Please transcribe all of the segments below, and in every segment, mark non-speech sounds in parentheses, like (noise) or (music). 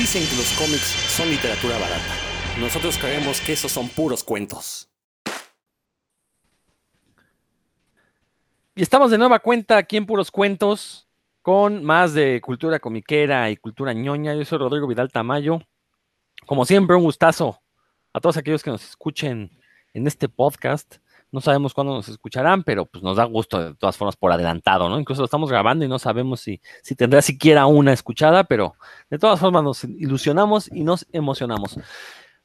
Dicen que los cómics son literatura barata. Nosotros creemos que esos son puros cuentos. Y estamos de nueva cuenta aquí en Puros Cuentos con más de cultura comiquera y cultura ñoña. Yo soy Rodrigo Vidal Tamayo. Como siempre, un gustazo a todos aquellos que nos escuchen en este podcast. No sabemos cuándo nos escucharán, pero pues nos da gusto de todas formas por adelantado, ¿no? Incluso lo estamos grabando y no sabemos si, si tendrá siquiera una escuchada, pero de todas formas nos ilusionamos y nos emocionamos.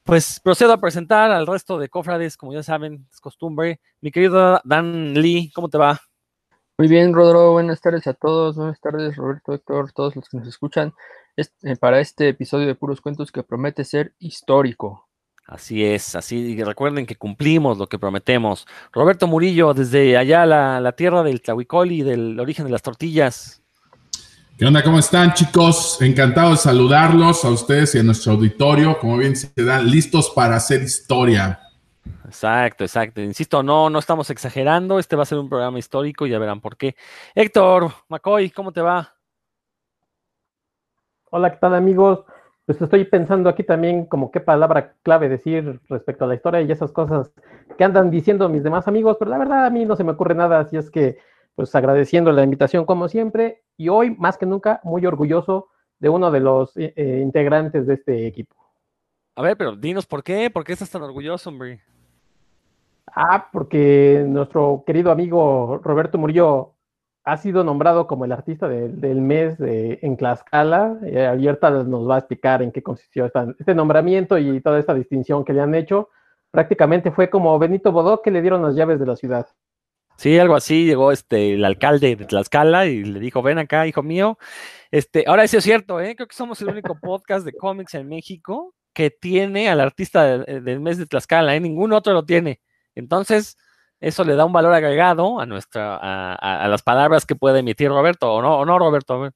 Pues procedo a presentar al resto de cofrades, como ya saben, es costumbre. Mi querido Dan Lee, ¿cómo te va? Muy bien, Rodro, buenas tardes a todos, buenas tardes, Roberto, Héctor, todos los que nos escuchan este, para este episodio de Puros Cuentos que promete ser histórico. Así es, así recuerden que cumplimos lo que prometemos. Roberto Murillo, desde allá la, la tierra del Tlahuicol y del origen de las tortillas. ¿Qué onda? ¿Cómo están, chicos? Encantado de saludarlos a ustedes y a nuestro auditorio. Como bien se dan, listos para hacer historia. Exacto, exacto. Insisto, no, no estamos exagerando. Este va a ser un programa histórico y ya verán por qué. Héctor, McCoy, ¿cómo te va? Hola, ¿qué tal, amigos? Pues estoy pensando aquí también como qué palabra clave decir respecto a la historia y esas cosas que andan diciendo mis demás amigos, pero la verdad a mí no se me ocurre nada, así es que pues agradeciendo la invitación como siempre y hoy más que nunca muy orgulloso de uno de los eh, eh, integrantes de este equipo. A ver, pero dinos por qué, por qué estás tan orgulloso, hombre. Ah, porque nuestro querido amigo Roberto Murillo ha sido nombrado como el artista del mes de, en Tlaxcala. Eh, abierta nos va a explicar en qué consistió este nombramiento y toda esta distinción que le han hecho. Prácticamente fue como Benito Bodó que le dieron las llaves de la ciudad. Sí, algo así, llegó este el alcalde de Tlaxcala y le dijo, ven acá, hijo mío. Este, ahora eso es cierto, ¿eh? creo que somos el único podcast de cómics en México que tiene al artista del, mes de Tlaxcala, ¿eh? ningún otro lo tiene. Entonces, eso le da un valor agregado a nuestra, a, las palabras que puede emitir Roberto, o no, o no, Roberto.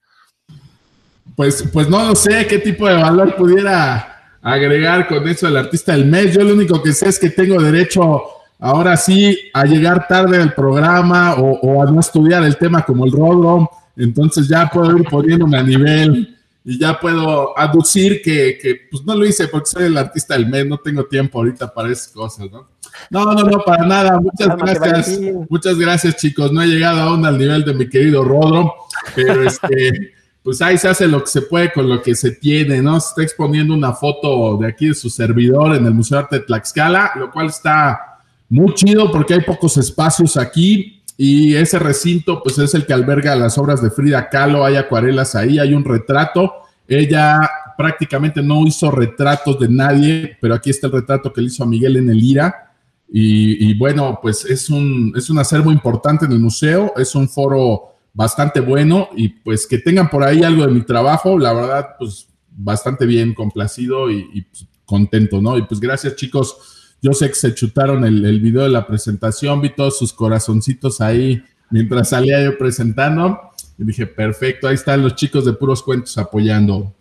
Pues, pues no sé qué tipo de valor pudiera agregar con eso el artista del mes. Yo lo único que sé es que tengo derecho ahora sí a llegar tarde al programa o, a no estudiar el tema como el Rodro. Entonces ya puedo ir poniéndome a nivel y ya puedo aducir que, que, pues no lo hice porque soy el artista del mes, no tengo tiempo ahorita para esas cosas, ¿no? No, no, no, para nada. Muchas gracias. Muchas gracias, chicos. No he llegado aún al nivel de mi querido Rodro, pero este, (laughs) pues ahí se hace lo que se puede con lo que se tiene, ¿no? Se está exponiendo una foto de aquí de su servidor en el Museo de Arte de Tlaxcala, lo cual está muy chido porque hay pocos espacios aquí y ese recinto, pues es el que alberga las obras de Frida Kahlo, hay acuarelas ahí, hay un retrato. Ella prácticamente no hizo retratos de nadie, pero aquí está el retrato que le hizo a Miguel en el IRA. Y, bueno, pues es un, es un acervo importante en el museo, es un foro bastante bueno y pues que tengan por ahí algo de mi trabajo, la verdad, pues bastante bien, complacido y, pues, contento, ¿no? Y pues gracias chicos yo sé que se chutaron el, el, video de la presentación, vi todos sus corazoncitos ahí mientras salía yo presentando. Y dije, perfecto, ahí están los chicos de puros cuentos apoyando.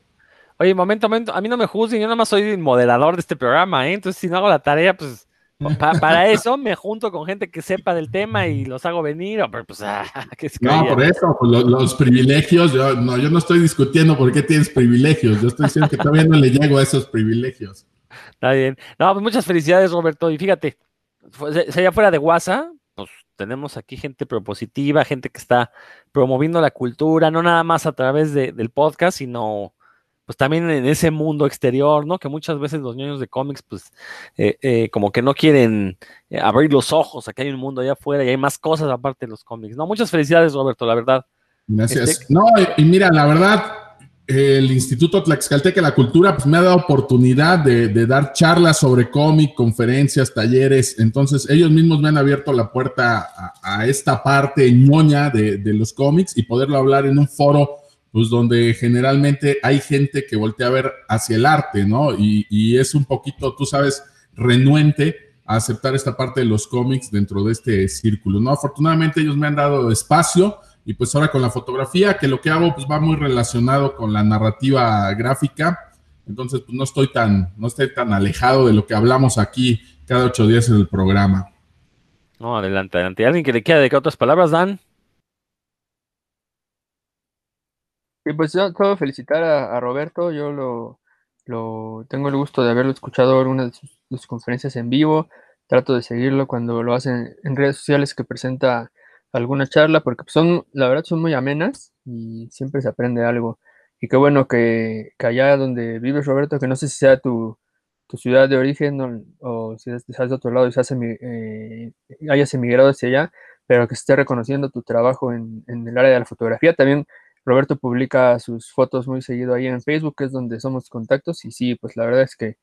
Oye, momento, momento, a mí no me juzguen, yo nada más soy moderador de este programa, ¿eh? Entonces, si no hago la tarea, pues (laughs) para eso me junto con gente que sepa del tema y los hago venir, pero pues, ah, (laughs) que No, por eso, pues, los, los, privilegios, yo no, yo no estoy discutiendo por qué tienes privilegios, yo estoy diciendo que todavía no le llego a esos privilegios. Está bien. No, pues muchas felicidades, Roberto. Y fíjate, si allá fuera de WhatsApp, pues tenemos aquí gente propositiva, gente que está promoviendo la cultura, no nada más a través del podcast, sino pues también en ese mundo exterior, ¿no? Que muchas veces los niños de cómics, pues, eh, eh, como que no quieren eh, abrir los ojos a que hay un mundo allá afuera y hay más cosas aparte de los cómics, ¿no? Muchas felicidades, Roberto, la verdad. Gracias. Este no, y mira, la verdad, el Instituto Tlaxcalteca de la Cultura pues, me ha dado oportunidad de, dar charlas sobre cómic, conferencias, talleres. Entonces, ellos mismos me han abierto la puerta a, esta parte ñoña de, los cómics y poderlo hablar en un foro pues donde generalmente hay gente que voltea a ver hacia el arte, ¿no? Y, es un poquito, tú sabes, renuente a aceptar esta parte de los cómics dentro de este círculo, ¿no? Afortunadamente ellos me han dado espacio y pues ahora con la fotografía, que lo que hago pues va muy relacionado con la narrativa gráfica. Entonces, pues no estoy tan, no estoy tan alejado de lo que hablamos aquí cada ocho días en el programa. No, adelante, adelante. ¿Alguien que le quiera decir otras palabras, Dan? Sí, pues yo quiero felicitar a, Roberto, yo lo, lo, tengo el gusto de haberlo escuchado en una de sus, conferencias en vivo. Trato de seguirlo cuando lo hacen en redes sociales que presenta alguna charla, porque son, la verdad, son muy amenas y siempre se aprende algo. Y qué bueno que, allá donde vives, Roberto, que no sé si sea tu, ciudad de origen o, si estás de otro lado y se eh, hayas emigrado hacia allá, pero que esté reconociendo tu trabajo en, el área de la fotografía. También Roberto publica sus fotos muy seguido ahí en Facebook, que es donde somos contactos, y sí, pues la verdad es que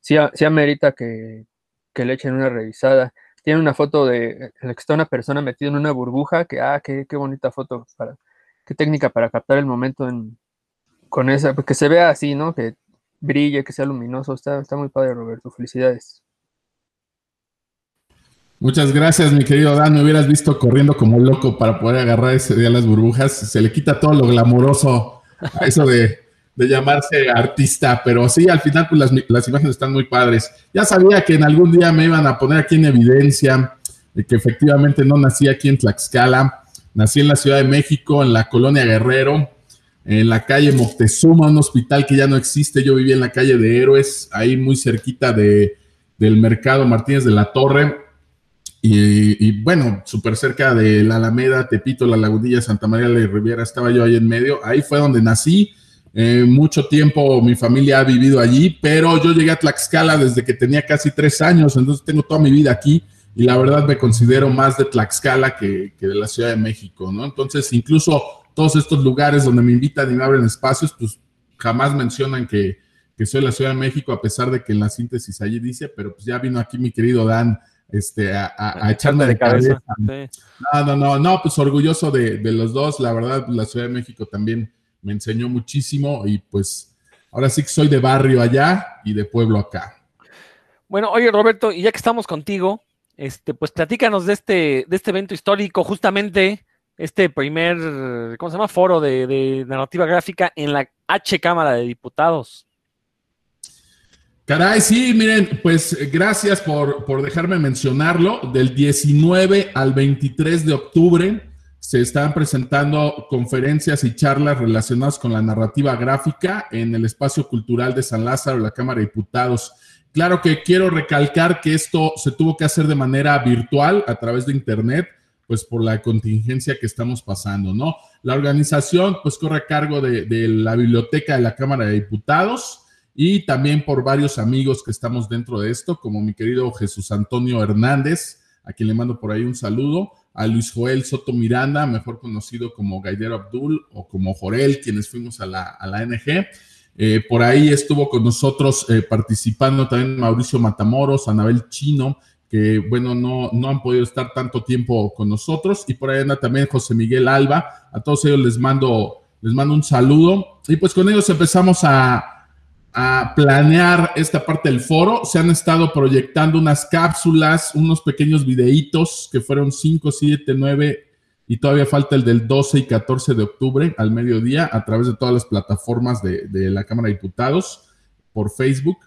sí, sí amerita que, que le echen una revisada. Tiene una foto de la que está una persona metida en una burbuja, que, ah, qué, qué bonita foto, para, qué técnica para captar el momento en, con esa, pues, que se vea así, ¿no? Que brille, que sea luminoso, está, está muy padre, Roberto, felicidades. Muchas gracias, mi querido Dan. Me hubieras visto corriendo como loco para poder agarrar ese día las burbujas. Se le quita todo lo glamoroso a eso de, llamarse artista, pero sí, al final pues, las, imágenes están muy padres. Ya sabía que en algún día me iban a poner aquí en evidencia de que efectivamente no nací aquí en Tlaxcala, nací en la Ciudad de México, en la colonia Guerrero, en la calle Moctezuma, un hospital que ya no existe. Yo vivía en la calle de Héroes, ahí muy cerquita de, del mercado Martínez de la Torre y, bueno, súper cerca de la Alameda, Tepito, la Lagunilla, Santa María de Riviera, estaba yo ahí en medio. Ahí fue donde nací. Eh, mucho tiempo mi familia ha vivido allí, pero yo llegué a Tlaxcala desde que tenía casi tres años, entonces tengo toda mi vida aquí y la verdad me considero más de Tlaxcala que, que de la Ciudad de México, ¿no? Entonces, incluso todos estos lugares donde me invitan y me abren espacios, pues jamás mencionan que, que soy la Ciudad de México, a pesar de que en la síntesis allí dice, pero pues ya vino aquí mi querido Dan este, a, echarme de cabeza. No, no, no, no, pues orgulloso de, los dos. La verdad, la Ciudad de México también me enseñó muchísimo y pues ahora sí que soy de barrio allá y de pueblo acá. Bueno, oye Roberto, y ya que estamos contigo, este, pues platícanos de este, de este evento histórico, justamente este primer, ¿cómo se llama? Foro de, de narrativa gráfica en la H Cámara de Diputados. Caray, sí, miren, pues gracias por, por, dejarme mencionarlo. Del 19 al 23 de octubre se están presentando conferencias y charlas relacionadas con la narrativa gráfica en el espacio cultural de San Lázaro, la Cámara de Diputados. Claro que quiero recalcar que esto se tuvo que hacer de manera virtual a través de Internet, pues por la contingencia que estamos pasando, ¿no? La organización pues corre a cargo de la biblioteca de la Cámara de Diputados y también por varios amigos que estamos dentro de esto, como mi querido Jesús Antonio Hernández, a quien le mando por ahí un saludo, a Luis Joel Soto Miranda, mejor conocido como Gaidero Abdul o como Jorel, quienes fuimos a la, a la NG. Eh, por ahí estuvo con nosotros eh, participando también Mauricio Matamoros, Anabel Chino, que bueno, no, no han podido estar tanto tiempo con nosotros. Y por ahí anda también José Miguel Alba. A todos ellos les mando, les mando un saludo. Y pues con ellos empezamos a, a planear esta parte del foro. Se han estado proyectando unas cápsulas, unos pequeños videitos que fueron 5, 7, 9 y todavía falta el del 12 y 14 de octubre al mediodía a través de todas las plataformas de, la Cámara de Diputados por Facebook.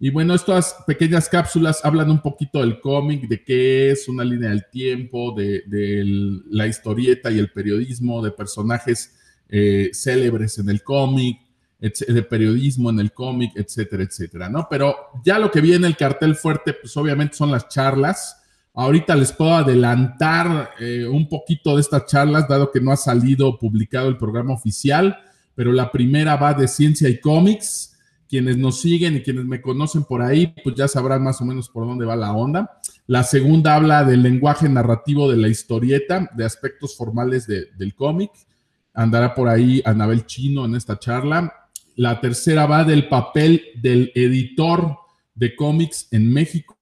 Y bueno, estas pequeñas cápsulas hablan un poquito del cómic, de qué es una línea del tiempo, de, la historieta y el periodismo, de personajes eh, célebres en el cómic, de periodismo en el cómic, etcétera, etcétera, ¿no? Pero ya lo que viene el cartel fuerte, pues obviamente son las charlas. Ahorita les puedo adelantar eh, un poquito de estas charlas, dado que no ha salido publicado el programa oficial, pero la primera va de ciencia y cómics. Quienes nos siguen y quienes me conocen por ahí, pues ya sabrán más o menos por dónde va la onda. La segunda habla del lenguaje narrativo de la historieta, de aspectos formales del cómic. Andará por ahí Anabel Chino en esta charla. La tercera va del papel del editor de cómics en México.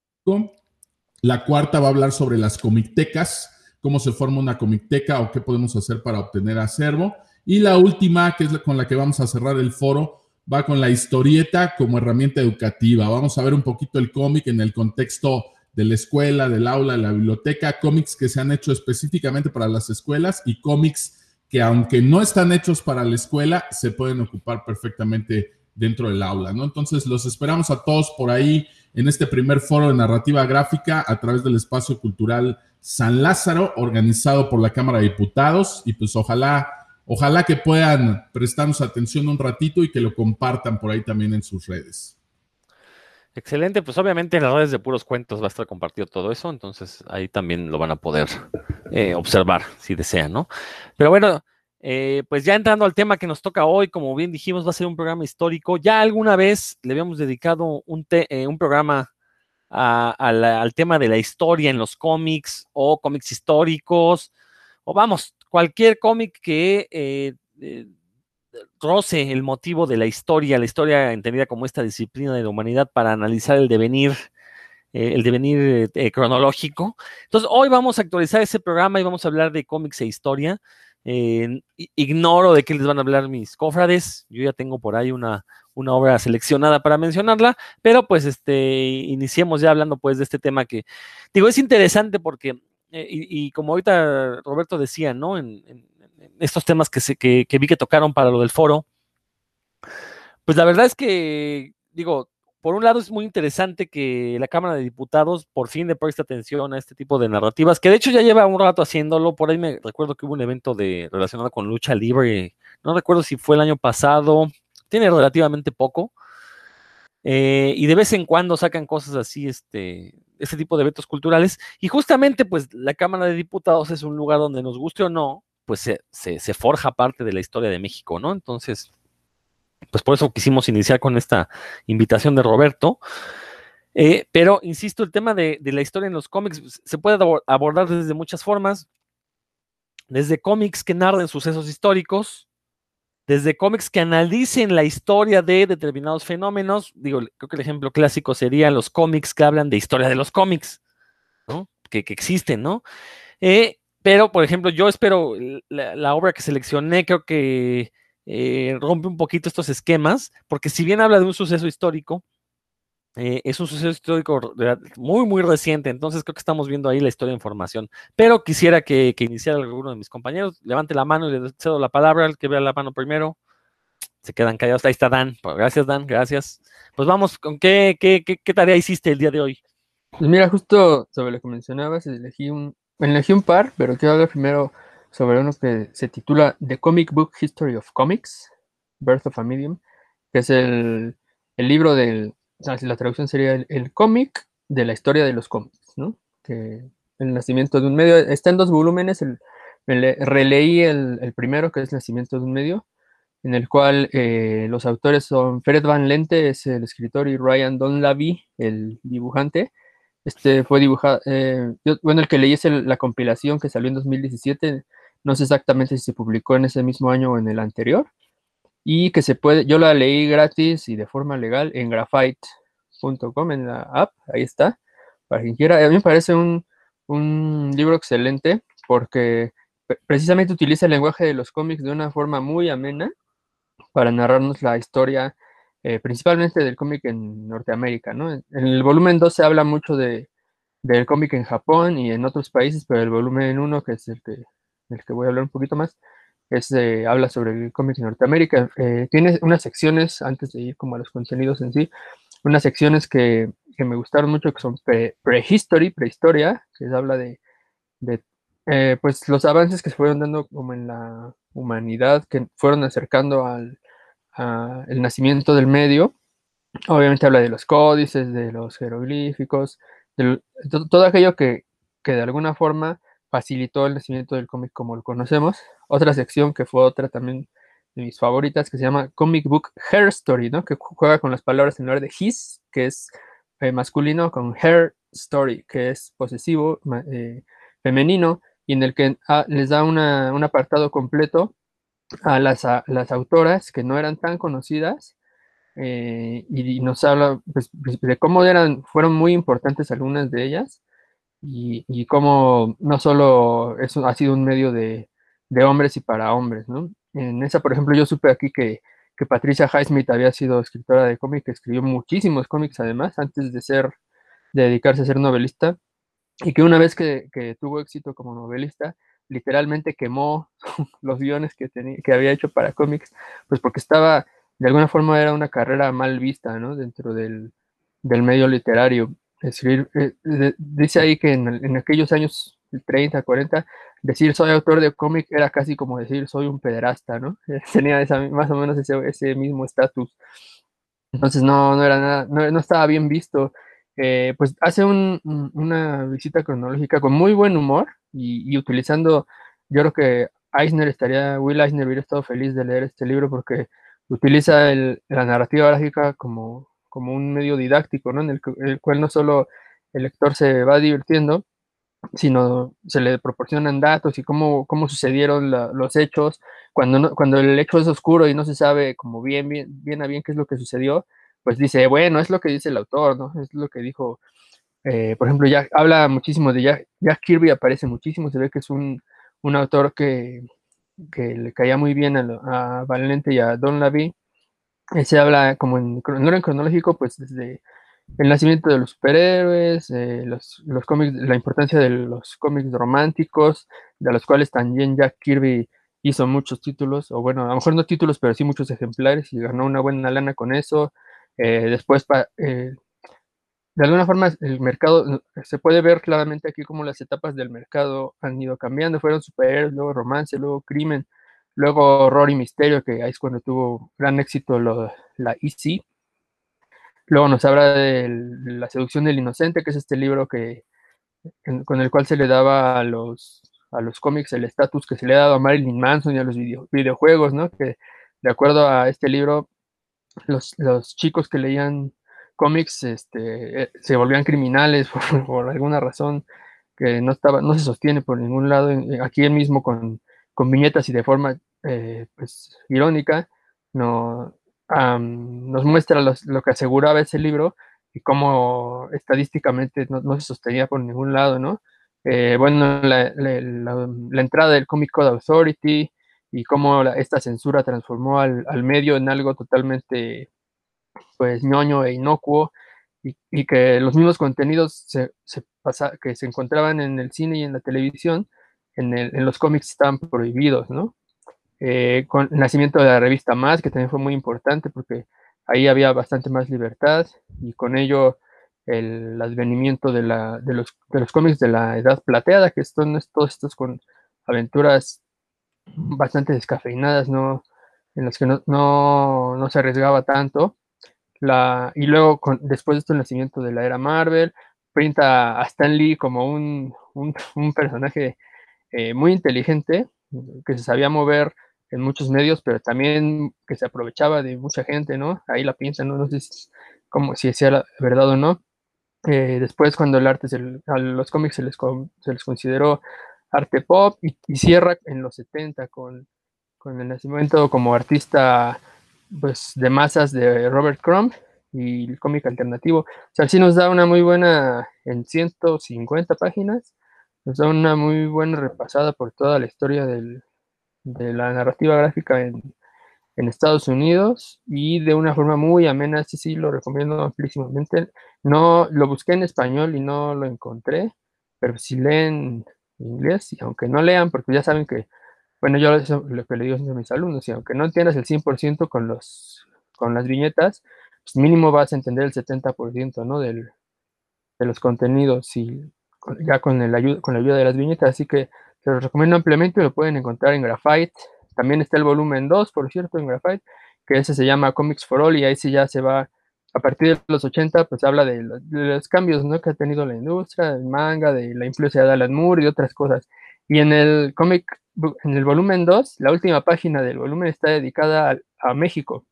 La cuarta va a hablar sobre las comictecas, cómo se forma una comicteca o qué podemos hacer para obtener acervo. Y la última, que es con la que vamos a cerrar el foro, va con la historieta como herramienta educativa. Vamos a ver un poquito el cómic en el contexto de la escuela, del aula, de la biblioteca, cómics que se han hecho específicamente para las escuelas y cómics que aunque no están hechos para la escuela, se pueden ocupar perfectamente dentro del aula, ¿no? Entonces los esperamos a todos por ahí en este primer foro de narrativa gráfica a través del espacio cultural San Lázaro, organizado por la Cámara de Diputados, y pues ojalá ojalá que puedan prestarnos atención un ratito y que lo compartan por ahí también en sus redes. Excelente, pues obviamente en las redes de puros cuentos va a estar compartido todo eso, entonces ahí también lo van a poder eh, observar si desean, ¿no? Pero bueno, eh, pues ya entrando al tema que nos toca hoy, como bien dijimos, va a ser un programa histórico. Ya alguna vez le habíamos dedicado un, eh, un programa al tema de la historia en los cómics o cómics históricos, o vamos, cualquier cómic que roce el motivo de la historia, la historia entendida como esta disciplina de la humanidad para analizar el devenir, eh, el devenir eh, cronológico. Entonces, hoy vamos a actualizar ese programa y vamos a hablar de cómics e historia. Eh, ignoro de qué les van a hablar mis cofrades. Yo ya tengo por ahí una, una obra seleccionada para mencionarla, pero pues este, iniciemos ya hablando pues de este tema que, digo, es interesante porque, y, como ahorita Roberto decía, ¿no? en, estos temas que, se, que, vi que tocaron para lo del foro, pues la verdad es que, digo, por un lado es muy interesante que la Cámara de Diputados por fin le preste atención a este tipo de narrativas, que de hecho ya lleva un rato haciéndolo, por ahí me recuerdo que hubo un evento de, relacionado con lucha libre, no recuerdo si fue el año pasado, tiene relativamente poco, eh, y de vez en cuando sacan cosas así, este, este tipo de eventos culturales, y justamente pues la Cámara de Diputados es un lugar donde nos guste o no, pues se, forja parte de la historia de México, ¿no? Entonces, pues por eso quisimos iniciar con esta invitación de Roberto. Eh, pero, insisto, el tema de, la historia en los cómics se puede abordar desde muchas formas. Desde cómics que narren sucesos históricos, desde cómics que analicen la historia de determinados fenómenos. Digo, creo que el ejemplo clásico sería los cómics que hablan de historia de los cómics, ¿no? Que, que existen, ¿no? Eh, pero, por ejemplo, yo espero la, obra que seleccioné, creo que eh, rompe un poquito estos esquemas, porque si bien habla de un suceso histórico, eh, es un suceso histórico muy, muy reciente, entonces creo que estamos viendo ahí la historia de información. Pero quisiera que, iniciara alguno de mis compañeros, levante la mano y le cedo la palabra, al que vea la mano primero. Se quedan callados. Ahí está Dan. Gracias, Dan. Gracias. Pues vamos, ¿con qué, qué, qué tarea hiciste el día de hoy? Pues mira, justo sobre lo que mencionabas, elegí un, elegí un par, pero quiero hablar primero sobre uno que se titula The Comic Book History of Comics, Birth of a Medium, que es el, libro del, la traducción sería el, cómic de la historia de los cómics, ¿no? Que el nacimiento de un medio, está en dos volúmenes, el, releí el, primero, que es el Nacimiento de un medio, en el cual eh, los autores son Fred Van Lente, es el escritor, y Ryan Donlavy, el dibujante, este fue dibujado, eh, bueno, el que leí es la compilación que salió en 2017, no sé exactamente si se publicó en ese mismo año o en el anterior, y que se puede, yo la leí gratis y de forma legal en graphite.com, en la app, ahí está, para quien quiera. A mí me parece un, un libro excelente porque precisamente utiliza el lenguaje de los cómics de una forma muy amena para narrarnos la historia eh, principalmente del cómic en Norteamérica, ¿no? En el volumen 2 se habla mucho de, del cómic en Japón y en otros países, pero el volumen 1, que es el que, el que voy a hablar un poquito más, habla sobre el cómic Norteamérica. Eh, tiene unas secciones, antes de ir como a los contenidos en sí, unas secciones que, que me gustaron mucho, que son prehistory, prehistoria, que habla de, de eh, pues los avances que se fueron dando como en la humanidad, que fueron acercando al, el nacimiento del medio. Obviamente habla de los códices, de los jeroglíficos, de, todo aquello que, de alguna forma facilitó el nacimiento del cómic como lo conocemos. Otra sección que fue otra también de mis favoritas, que se llama Comic Book Hair Story, ¿no? que juega con las palabras en lugar de his, que es eh, masculino, con hair story, que es posesivo, eh, femenino, y en el que ah, les da un apartado completo a las, las autoras que no eran tan conocidas eh, y, nos habla pues, de cómo eran, fueron muy importantes algunas de ellas y, y cómo no solo eso ha sido un medio de, de, hombres y para hombres, ¿no? En esa, por ejemplo, yo supe aquí que, que Patricia Highsmith había sido escritora de cómics, escribió muchísimos cómics además, antes de ser, de dedicarse a ser novelista, y que una vez que, que tuvo éxito como novelista, literalmente quemó (laughs) los guiones que, tenía, que había hecho para cómics, pues porque estaba, de alguna forma era una carrera mal vista, ¿no? Dentro del, medio literario. Escribir, eh, dice ahí que en, aquellos años 30, 40, decir soy autor de cómic era casi como decir soy un pederasta, ¿no? (laughs) Tenía más o menos ese, mismo estatus. Entonces no, no era nada, no, estaba bien visto. Eh, pues hace un, una visita cronológica con muy buen humor y, utilizando, yo creo que Eisner estaría, Will Eisner hubiera estado feliz de leer este libro porque utiliza la narrativa gráfica como, como un medio didáctico, ¿no? En el, el, cual no solo el lector se va divirtiendo, sino se le proporcionan datos y cómo, cómo sucedieron los hechos. Cuando, no, cuando el hecho es oscuro y no se sabe como bien, bien, bien a bien qué es lo que sucedió, pues dice, bueno, es lo que dice el autor, ¿no? Es lo que dijo, eh, por ejemplo, ya habla muchísimo de Jack, Jack, Kirby, aparece muchísimo, se ve que es un, un autor que, que, le caía muy bien a, a Valente y a Don Lavie. Se habla como en, en orden cronológico, pues desde el nacimiento de los superhéroes, eh, los, los cómics, la importancia de los cómics románticos, de los cuales también Jack Kirby hizo muchos títulos, o bueno, a lo mejor no títulos, pero sí muchos ejemplares y ganó una buena lana con eso. Eh, después, eh, de alguna forma, el mercado, se puede ver claramente aquí cómo las etapas del mercado han ido cambiando. Fueron superhéroes, luego romance, luego crimen, luego horror y misterio, que ahí es cuando tuvo gran éxito lo, la EC. Luego nos habla de La seducción del inocente, que es este libro que, con el cual se le daba a los, a los cómics el estatus que se le ha dado a Marilyn Manson y a los video, videojuegos, ¿no? Que de acuerdo a este libro, los, los chicos que leían cómics este, se volvían criminales (laughs) por, por, alguna razón que no, estaba, no se sostiene por ningún lado. Aquí él mismo con, con viñetas y de forma eh, pues, irónica, no, um, nos muestra lo que aseguraba ese libro y cómo estadísticamente no, se sostenía por ningún lado, ¿no? Eh, bueno, la, entrada del Comic Code Authority y cómo esta censura transformó al, al, medio en algo totalmente, pues, ñoño e inocuo y, que los mismos contenidos se, que se encontraban en el cine y en la televisión, en, los cómics están prohibidos, ¿no? eh, con el nacimiento de la revista Más, que también fue muy importante porque ahí había bastante más libertad y con ello el advenimiento de, la, de, los, de los cómics de la edad plateada, que son todos estos con aventuras bastante descafeinadas, ¿no? en las que no, no, no se arriesgaba tanto. La, y luego, con, después de esto, el nacimiento de la era Marvel, pinta a Stan Lee como un, un, un personaje eh, muy inteligente, que se sabía mover en muchos medios, pero también que se aprovechaba de mucha gente, ¿no? Ahí la piensan, ¿no? No sé si, como, si sea la verdad o no. Eh, después, cuando el arte, se, los cómics se les, se les consideró arte pop y, y, cierra en los 70 con, con el nacimiento como artista pues, de masas de Robert Crumb y el cómic alternativo. O sea, sí nos da una muy buena, en 150 páginas, nos da una muy buena repasada por toda la historia de la narrativa gráfica en, Estados Unidos y de una forma muy amena, sí, sí, lo recomiendo amplísimamente. No, lo busqué en español y no lo encontré, pero si leen inglés y aunque no lean, porque ya saben que, bueno, yo lo que le digo a mis alumnos, y aunque no entiendas el 100% con, los, con las viñetas, pues mínimo vas a entender el 70%, ¿no? Del, de los contenidos y ya con, el ayuda, con la ayuda de las viñetas, así que se los recomiendo ampliamente, lo pueden encontrar en Graphite. También está el volumen 2, por cierto, en Graphite, que ese se llama Comics for All y ahí sí ya se va, a partir de los 80, pues habla de los, de los cambios ¿no? que ha tenido la industria, del manga, de la influencia de Alan Moore y otras cosas. Y en el cómic, en el volumen 2, la última página del volumen está dedicada a, a México.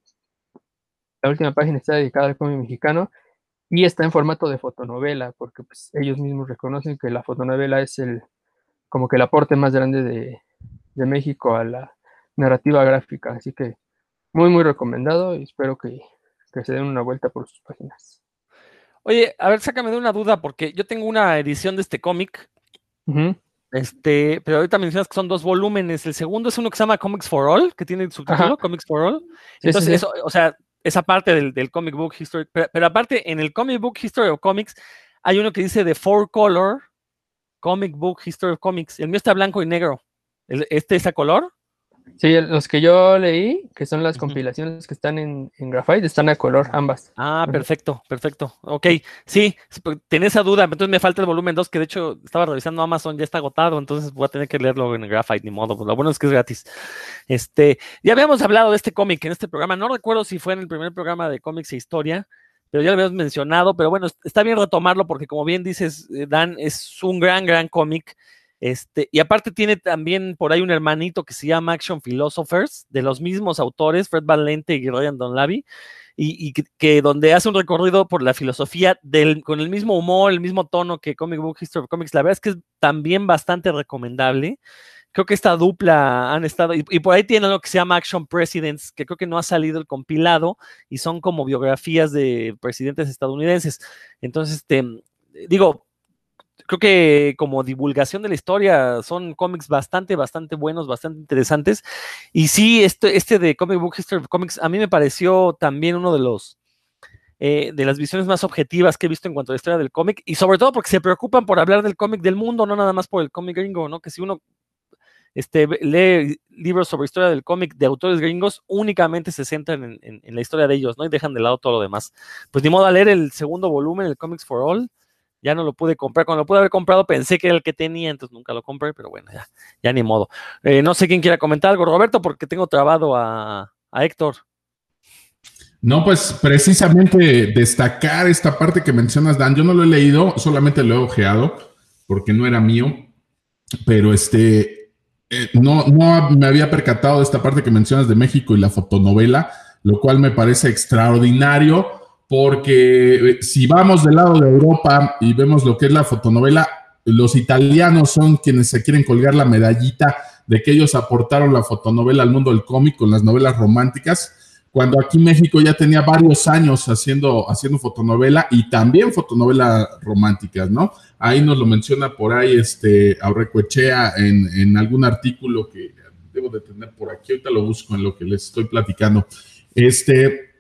La última página está dedicada al cómic mexicano y está en formato de fotonovela, porque pues, ellos mismos reconocen que la fotonovela es el, como que el aporte más grande de, de, México a la narrativa gráfica. Así que muy, muy recomendado y espero que, que se den una vuelta por sus páginas. Oye, a ver, sácame de una duda, porque yo tengo una edición de este cómic. Uh -huh. Este, pero ahorita mencionas que son dos volúmenes. El segundo es uno que se llama Comics for All, que tiene su título, Comics for All. Entonces, sí, sí, sí. eso, o sea, esa parte del, del comic book history, pero, aparte, en el comic book history of comics, hay uno que dice de four color Comic Book History of Comics. El mío está blanco y negro. ¿Este es a color? Sí, los que yo leí, que son las compilaciones que están en, en Graphite, están a color ambas. Ah, perfecto, perfecto. Ok, sí, tenía esa duda, entonces me falta el volumen 2, que de hecho estaba revisando Amazon, ya está agotado, entonces voy a tener que leerlo en Graphite, ni modo. Pues lo bueno es que es gratis. Este, ya habíamos hablado de este cómic en este programa, no recuerdo si fue en el primer programa de cómics e historia, pero ya lo habíamos mencionado, pero bueno, está bien retomarlo porque como bien dices, eh, Dan, es un gran, gran cómic. Este, y aparte tiene también por ahí un hermanito que se llama Action Philosophers, de los mismos autores, Fred Valente y Ryan Donlavi, y, y que, donde hace un recorrido por la filosofía del, con el mismo humor, el mismo tono que Comic Book History of Comics. La verdad es que es también bastante recomendable. Creo que esta dupla han estado, y, por ahí tiene lo que se llama Action Presidents, que creo que no ha salido el compilado, y son como biografías de presidentes estadounidenses. Entonces, este, digo, creo que como divulgación de la historia son cómics bastante, bastante buenos, bastante interesantes. Y sí, este, este de Comic Book History of Comics a mí me pareció también uno de los eh, de las visiones más objetivas que he visto en cuanto a la historia del cómic, y sobre todo porque se preocupan por hablar del cómic del mundo, no nada más por el cómic gringo, ¿no? Que si uno este, lee libros sobre historia del cómic de autores gringos, únicamente se centran en, en, en, la historia de ellos, ¿no? Y dejan de lado todo lo demás. Pues ni modo a leer el segundo volumen, el Comics for All, ya no lo pude comprar. Cuando lo pude haber comprado pensé que era el que tenía, entonces nunca lo compré, pero bueno, ya, ya ni modo. Eh, no sé quién quiera comentar algo, Roberto, porque tengo trabado a, a Héctor. No, pues precisamente destacar esta parte que mencionas, Dan. Yo no lo he leído, solamente lo he ojeado, porque no era mío, pero este, eh, no, no me había percatado de esta parte que mencionas de México y la fotonovela, lo cual me parece extraordinario porque si vamos del lado de Europa y vemos lo que es la fotonovela, los italianos son quienes se quieren colgar la medallita de que ellos aportaron la fotonovela al mundo del cómic con las novelas románticas, cuando aquí México ya tenía varios años haciendo, haciendo fotonovela y también fotonovela románticas, ¿no? Ahí nos lo menciona por ahí este Aurrecoechea en, en algún artículo que debo de tener por aquí, ahorita lo busco en lo que les estoy platicando. Este,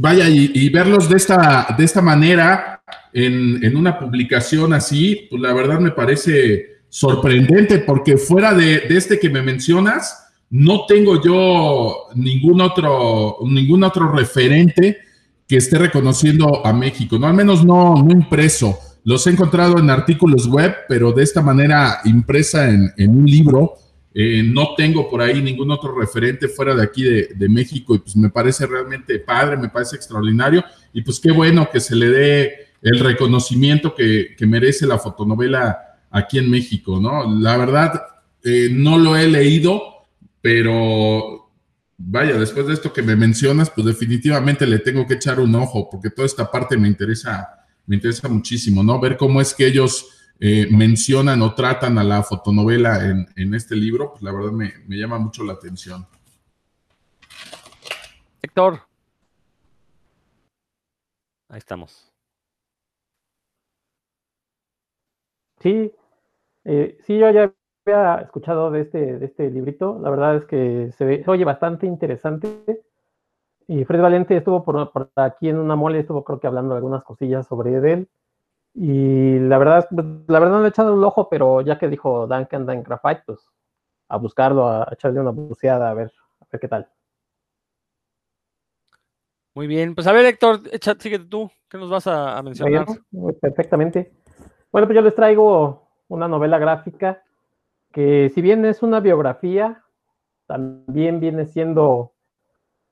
vaya, y, verlos de esta, de esta manera en, en, una publicación así, pues la verdad me parece sorprendente, porque fuera de, de, este que me mencionas, no tengo yo ningún otro, ningún otro referente que esté reconociendo a México, no al menos no, no impreso. Los he encontrado en artículos web, pero de esta manera impresa en, en un libro, eh, no tengo por ahí ningún otro referente fuera de aquí de, México y pues me parece realmente padre, me parece extraordinario y pues qué bueno que se le dé el reconocimiento que, que merece la fotonovela aquí en México, ¿no? La verdad, eh, no lo he leído, pero vaya, después de esto que me mencionas, pues definitivamente le tengo que echar un ojo porque toda esta parte me interesa, me interesa muchísimo, ¿no? Ver cómo es que ellos eh, mencionan o tratan a la fotonovela en, en este libro, pues la verdad me, me, llama mucho la atención. Héctor. Ahí estamos. Sí, eh, sí, yo ya había escuchado de este, de este librito. La verdad es que se, ve, se oye bastante interesante. Y Fred Valente estuvo por, por, aquí en una mole, estuvo creo que hablando algunas cosillas sobre él. Y la verdad, pues, la verdad no le he echado un ojo, pero ya que dijo Duncan Dan Graphite, pues a buscarlo, a echarle una buceada, a ver, a ver qué tal. Muy bien, pues a ver, Héctor, echa, síguete tú, ¿qué nos vas a, a mencionar? Bien, perfectamente. Bueno, pues yo les traigo una novela gráfica que si bien es una biografía, también viene siendo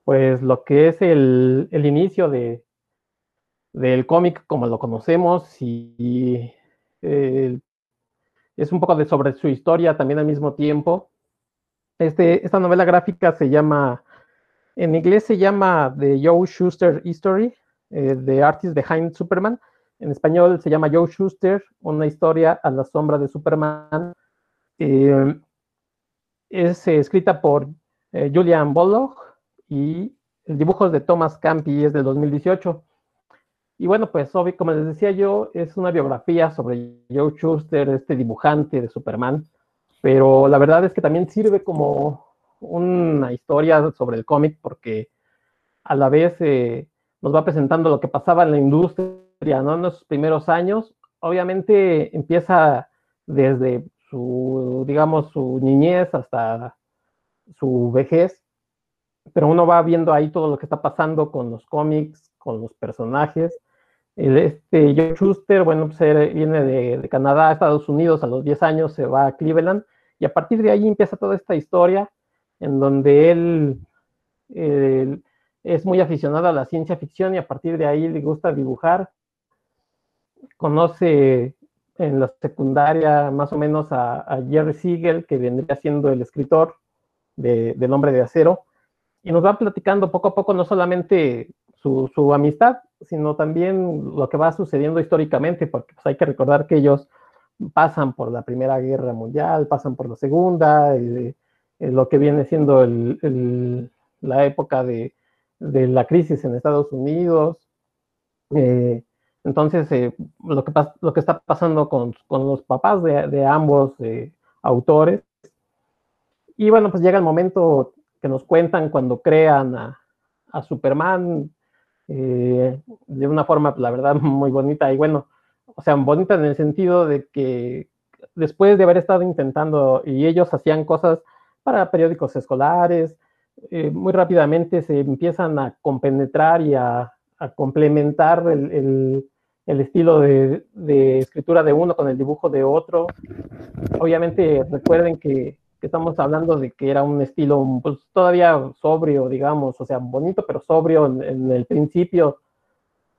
pues lo que es el, el inicio de, del cómic como lo conocemos y eh, es un poco de sobre su historia también al mismo tiempo. Este, esta novela gráfica se llama, en inglés se llama The Joe Schuster History, eh, The Artist Behind Superman. En español se llama Joe Schuster, una historia a la sombra de Superman. Eh, es escrita por Julian Bollock y el dibujo de Thomas Campi, es del 2018. Y bueno, pues obvio, como les decía yo, es una biografía sobre Joe Schuster, este dibujante de Superman, pero la verdad es que también sirve como una historia sobre el cómic porque a la vez eh, nos va presentando lo que pasaba en la industria, ¿no? En los primeros años, obviamente empieza desde su, digamos, su niñez hasta su vejez, pero uno va viendo ahí todo lo que está pasando con los cómics, con los personajes. El, este Joe Schuster, bueno, pues viene de, Canadá a Estados Unidos a los 10 años, se va a Cleveland y a partir de ahí empieza toda esta historia en donde él, es muy aficionado a la ciencia ficción y a partir de ahí le gusta dibujar. Conoce en la secundaria más o menos a, Jerry Siegel, que vendría siendo el escritor de, del Hombre de Acero, y nos va platicando poco a poco no solamente su, amistad, sino también lo que va sucediendo históricamente, porque pues, hay que recordar que ellos pasan por la Primera Guerra Mundial, pasan por la Segunda, lo que viene siendo el, la época de, la crisis en Estados Unidos. Eh, entonces, eh, lo, que lo que está pasando con, los papás de, ambos eh, autores. Y bueno, pues llega el momento que nos cuentan cuando crean a, Superman eh, de una forma, la verdad, (laughs) muy bonita. Y bueno, o sea, bonita en el sentido de que después de haber estado intentando, y ellos hacían cosas para periódicos escolares, muy rápidamente se empiezan a compenetrar y a, complementar el el estilo de, escritura de uno con el dibujo de otro. Obviamente recuerden que, estamos hablando de que era un estilo pues, todavía sobrio, digamos, o sea, bonito, pero sobrio en, el principio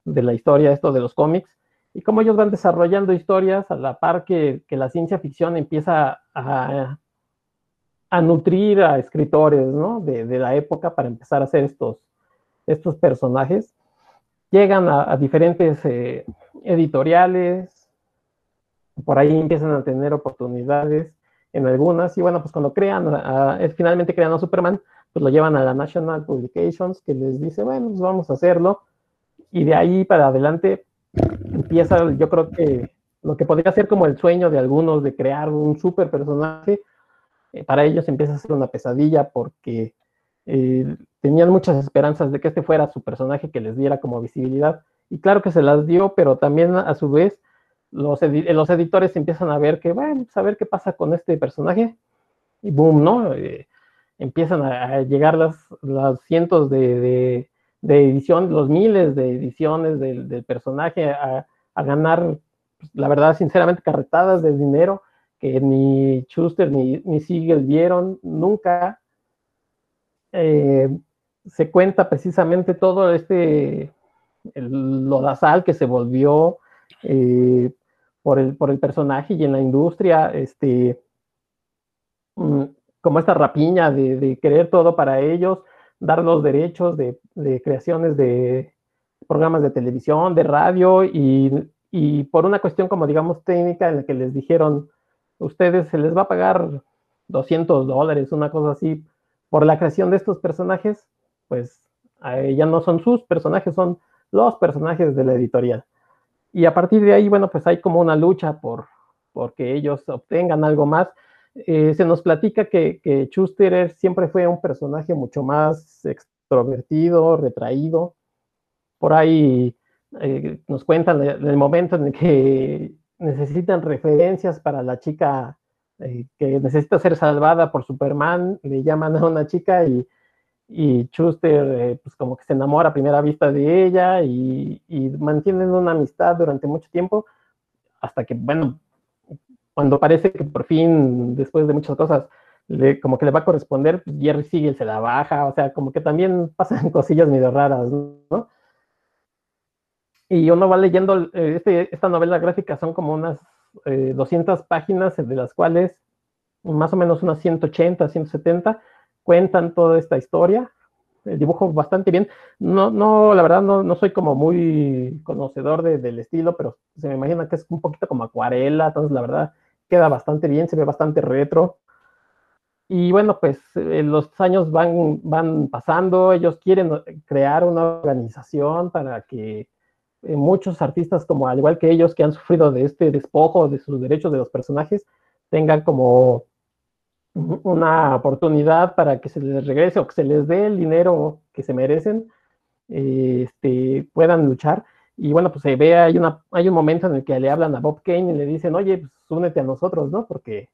de la historia, esto de los cómics, y cómo ellos van desarrollando historias a la par que, la ciencia ficción empieza a, a nutrir a escritores ¿no? de, de, la época para empezar a hacer estos, estos personajes. Llegan a, diferentes eh, editoriales, por ahí empiezan a tener oportunidades en algunas, y bueno, pues cuando crean, finalmente crean a Superman, pues lo llevan a la National Publications, que les dice, bueno, pues vamos a hacerlo, y de ahí para adelante empieza, yo creo que lo que podría ser como el sueño de algunos de crear un super personaje, eh, para ellos empieza a ser una pesadilla porque eh, tenían muchas esperanzas de que este fuera su personaje que les diera como visibilidad. Y claro que se las dio, pero también a su vez los, los editores empiezan a ver que, bueno, pues, a ver qué pasa con este personaje. Y boom, ¿no? Eh, empiezan a, llegar las, las cientos de, de, ediciones, los miles de ediciones del, personaje a, ganar, pues, la verdad, sinceramente, carretadas de dinero que ni Schuster ni, ni Siegel vieron nunca. Eh, se cuenta precisamente todo este el lodazal que se volvió eh, por, el, por el personaje y en la industria, este, mm, como esta rapiña de, querer todo para ellos, dar los derechos de, creaciones de programas de televisión, de radio, y, y, por una cuestión como digamos técnica en la que les dijeron, ustedes se les va a pagar 200 dólares, una cosa así, por la creación de estos personajes, pues ya no son sus personajes, son los personajes de la editorial. Y a partir de ahí, bueno, pues hay como una lucha por, que ellos obtengan algo más. Eh, se nos platica que, que Schuster siempre fue un personaje mucho más extrovertido, retraído. Por ahí eh, nos cuentan el, momento en el que necesitan referencias para la chica eh, que necesita ser salvada por Superman, le llaman a una chica y y Schuster eh, pues como que se enamora a primera vista de ella y, mantienen una amistad durante mucho tiempo hasta que, bueno, cuando parece que por fin, después de muchas cosas, le, como que le va a corresponder, pues Jerry Siegel se la baja, o sea, como que también (laughs) pasan cosillas medio raras, ¿no? Y uno va leyendo, eh, este, esta novela gráfica son como unas 200 eh, páginas, de las cuales más o menos unas 180, 170 cuentan toda esta historia. El dibujo bastante bien. No, no, la verdad no, no soy como muy conocedor del estilo, pero se me imagina que es un poquito como acuarela, entonces la verdad queda bastante bien, se ve bastante retro. Y bueno, pues eh, los años van, van pasando, ellos quieren crear una organización para que eh, muchos artistas, como al igual que ellos, que han sufrido de este despojo de sus derechos de los personajes, tengan como una oportunidad para que se les regrese o que se les dé el dinero que se merecen, este, puedan luchar. Y bueno, pues se ve, hay, una, hay un momento en el que le hablan a Bob Kane y le dicen, oye, pues únete a nosotros, ¿no? Porque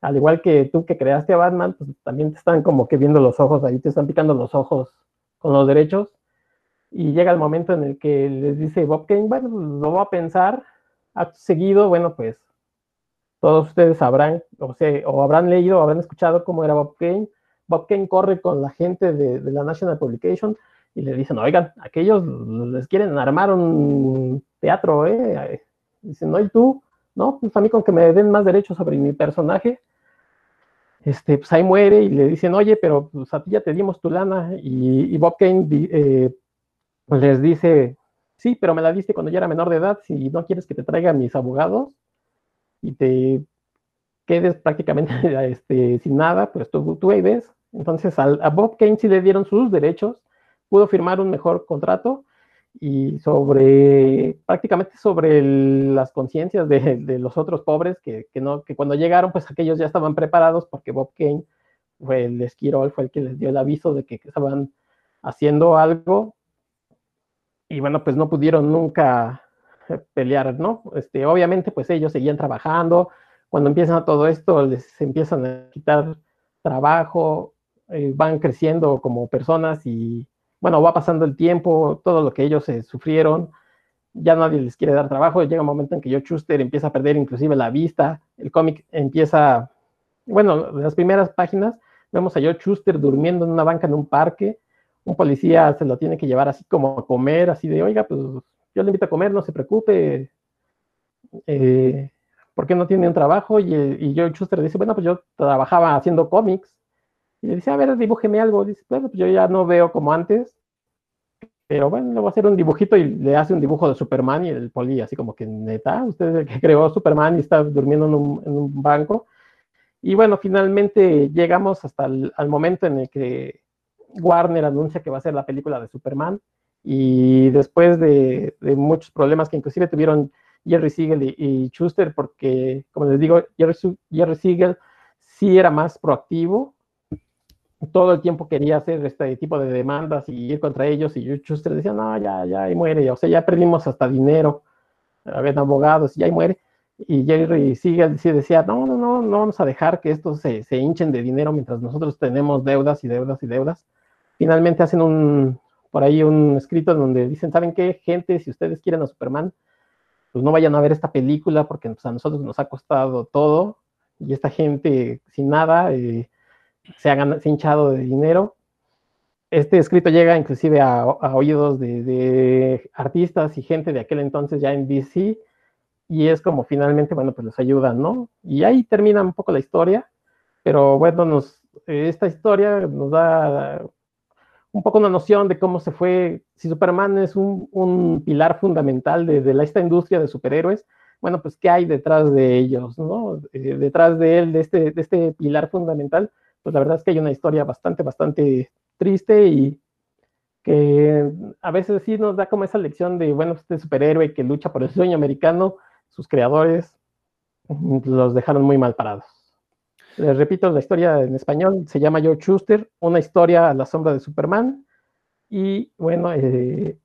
al igual que tú que creaste a Batman, pues también te están como que viendo los ojos, ahí te están picando los ojos con los derechos. Y llega el momento en el que les dice Bob Kane, bueno, pues, lo voy a pensar. Acto seguido, bueno, pues todos ustedes sabrán, o, sea, o habrán leído o habrán escuchado cómo era Bob Kane. Bob Kane corre con la gente de, la National Publication y le dicen, oigan, aquellos les quieren armar un teatro, ¿eh? Dicen, no, ¿y tú? No, pues a mí con que me den más derechos sobre mi personaje, este, pues ahí muere y le dicen, oye, pero pues a ti ya te dimos tu lana. Y, Bob Kane eh, pues les dice, sí, pero me la diste cuando ya era menor de edad, si no quieres que te traiga mis abogados y te quedes prácticamente (laughs) este, sin nada, pues tú, tú ahí ves. Entonces a Bob Kane sí le dieron sus derechos, pudo firmar un mejor contrato y sobre prácticamente sobre las conciencias de, los otros pobres que, no que cuando llegaron pues aquellos ya estaban preparados porque Bob Kane fue el Esquirol fue el que les dio el aviso de que, estaban haciendo algo y bueno pues no pudieron nunca pelear no este obviamente pues ellos seguían trabajando. Cuando empiezan todo esto les empiezan a quitar trabajo eh, van creciendo como personas y bueno, va pasando el tiempo, todo lo que ellos eh, sufrieron, ya nadie les quiere dar trabajo, llega un momento en que Joe Schuster empieza a perder inclusive la vista, el cómic empieza, bueno, en las primeras páginas vemos a Joe Schuster durmiendo en una banca en un parque, un policía se lo tiene que llevar así como a comer, así de, oiga, pues yo le invito a comer, no se preocupe, eh, ¿por qué no tiene un trabajo? Y, y Joe Schuster dice, bueno, pues yo trabajaba haciendo cómics, y le dice, a ver, dibújeme algo. Dice, bueno, pues yo ya no veo como antes, pero bueno, le voy a hacer un dibujito y le hace un dibujo de Superman y el poli así como que neta, usted es el que creó Superman y está durmiendo en un, banco. Y bueno, finalmente llegamos hasta el momento en el que Warner anuncia que va a ser la película de Superman y después de, muchos problemas que inclusive tuvieron Jerry Siegel y, y Schuster, porque como les digo, Jerry, Jerry Siegel sí era más proactivo, todo el tiempo quería hacer este tipo de demandas y ir contra ellos y Schuster decía, no, ya, ya, ahí muere, o sea, ya perdimos hasta dinero, habían abogados, y ahí muere. Y Jerry sigue decía, no, no, no, no vamos a dejar que estos se, se, hinchen de dinero mientras nosotros tenemos deudas y deudas y deudas. Finalmente hacen un, por ahí un escrito donde dicen, ¿saben qué, gente? Si ustedes quieren a Superman, pues no vayan a ver esta película porque pues, a nosotros nos ha costado todo y esta gente sin nada. Eh, se ha, hinchado de dinero. Este escrito llega inclusive a, oídos de, artistas y gente de aquel entonces ya en DC, y es como finalmente, bueno, pues les ayudan, ¿no? Y ahí termina un poco la historia, pero bueno, nos, esta historia nos da un poco una noción de cómo se fue, si Superman es un, pilar fundamental de, esta industria de superhéroes, bueno, pues qué hay detrás de ellos, ¿no? Eh, detrás de él, de este, de este pilar fundamental, pues la verdad es que hay una historia bastante, bastante triste y que a veces sí nos da como esa lección de, bueno, este superhéroe que lucha por el sueño americano, sus creadores los dejaron muy mal parados. Les repito, la historia en español se llama George Schuster, una historia a la sombra de Superman, y bueno, eh,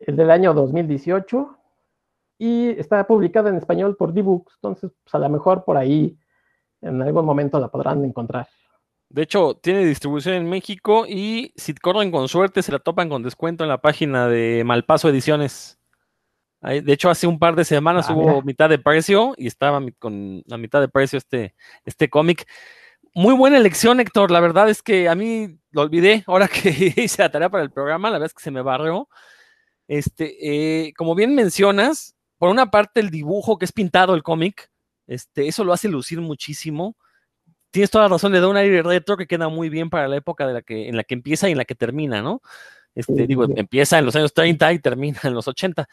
el del año 2018, y está publicada en español por D-Books, entonces pues a lo mejor por ahí en algún momento la podrán encontrar. De hecho, tiene distribución en México y si corren con suerte se la topan con descuento en la página de Malpaso Ediciones. De hecho, hace un par de semanas ah, hubo mitad de precio y estaba con la mitad de precio este, este cómic. Muy buena elección, Héctor. La verdad es que a mí lo olvidé ahora que (laughs) hice la tarea para el programa. La verdad es que se me barrió. Este, eh, como bien mencionas, por una parte el dibujo que es pintado el cómic, este, eso lo hace lucir muchísimo tienes toda la razón, le da un aire retro que queda muy bien para la época de la que, en la que empieza y en la que termina, ¿no? Este, digo, empieza en los años 30 y termina en los 80.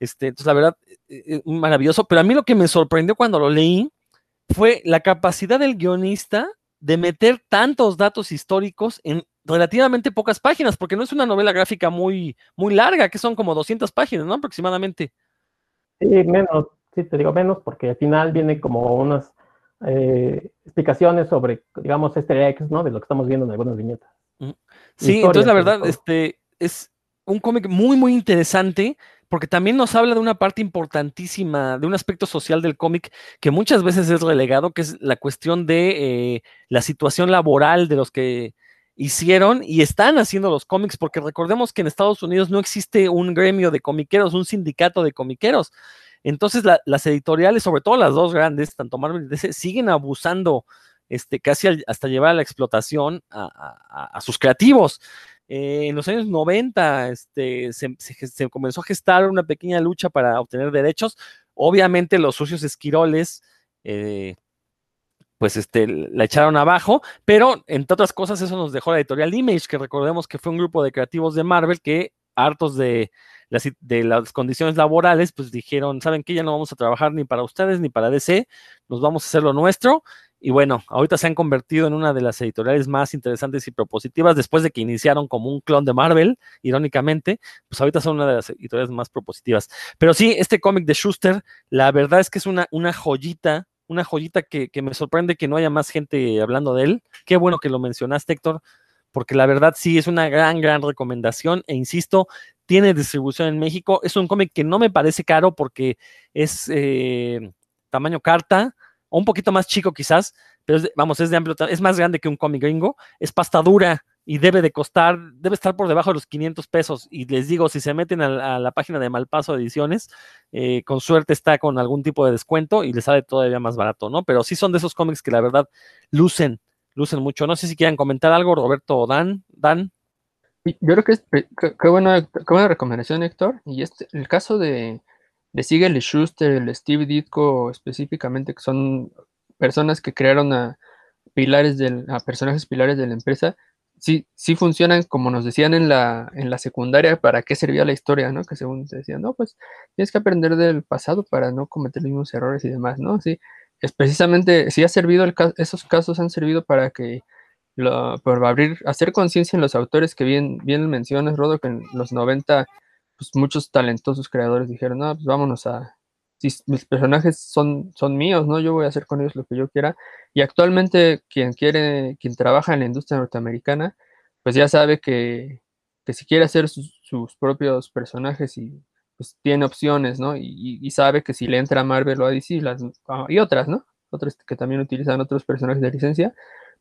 Este, entonces, la verdad, eh, eh, maravilloso. Pero a mí lo que me sorprendió cuando lo leí fue la capacidad del guionista de meter tantos datos históricos en relativamente pocas páginas, porque no es una novela gráfica muy, muy larga, que son como 200 páginas, ¿no? Aproximadamente. Sí, menos, sí, te digo menos, porque al final viene como unas eh, explicaciones sobre, digamos, este ex, ¿no? De lo que estamos viendo en algunas viñetas. Sí, entonces la verdad, este es un cómic muy, muy interesante, porque también nos habla de una parte importantísima, de un aspecto social del cómic que muchas veces es relegado, que es la cuestión de eh, la situación laboral de los que hicieron y están haciendo los cómics, porque recordemos que en Estados Unidos no existe un gremio de comiqueros, un sindicato de comiqueros. Entonces las editoriales, sobre todo las dos grandes, tanto Marvel y DC, siguen abusando este, casi hasta llevar a la explotación a, sus creativos. Eh, en los años 90 este, se, comenzó a gestar una pequeña lucha para obtener derechos. Obviamente los sucios esquiroles eh, pues este, la echaron abajo, pero entre otras cosas eso nos dejó la editorial Image, que recordemos que fue un grupo de creativos de Marvel que hartos de las, condiciones laborales, pues dijeron, ¿saben qué? Ya no vamos a trabajar ni para ustedes ni para DC, nos vamos a hacer lo nuestro. Y bueno, ahorita se han convertido en una de las editoriales más interesantes y propositivas después de que iniciaron como un clon de Marvel, irónicamente, pues ahorita son una de las editoriales más propositivas. Pero sí, este cómic de Schuster, la verdad es que es una, una joyita una joyita que, me sorprende que no haya más gente hablando de él. Qué bueno que lo mencionaste, Héctor, porque la verdad sí es una gran, gran recomendación e insisto, tiene distribución en México. Es un cómic que no me parece caro porque es eh, tamaño carta, un poquito más chico quizás, pero vamos, es de amplio, es más grande que un cómic gringo, es pasta dura, y debe de costar, debe estar por debajo de los 500 pesos. Y les digo, si se meten a, la página de Malpaso Ediciones, eh, con suerte está con algún tipo de descuento y les sale todavía más barato, ¿no? Pero sí son de esos cómics que la verdad lucen, lucen mucho. No sé si quieran comentar algo, Roberto o Dan. Dan. Yo creo que es qué buena, buena recomendación, Héctor. Y este, el caso de, de Siegel y Schuster, el Steve Ditko específicamente, que son personas que crearon a pilares del, a personajes pilares de la empresa, sí, sí funcionan como nos decían en la, en la secundaria, para qué servía la historia, ¿no? Que según se decían, no, pues tienes que aprender del pasado para no cometer los mismos errores y demás, ¿no? Sí, es precisamente, sí ha servido, el, esos casos han servido para que, lo, por abrir, hacer conciencia en los autores que bien, bien mencionas, Rodo, que en los 90, pues muchos talentosos creadores dijeron, no, pues vámonos a, si mis personajes son, son míos, ¿no? Yo voy a hacer con ellos lo que yo quiera. Y actualmente quien quiere, quien trabaja en la industria norteamericana, pues ya sabe que, si quiere hacer sus, propios personajes y pues tiene opciones, ¿no? Y, sabe que si le entra a Marvel o a DC las, ah, y otras, ¿no? Otras que también utilizan otros personajes de licencia,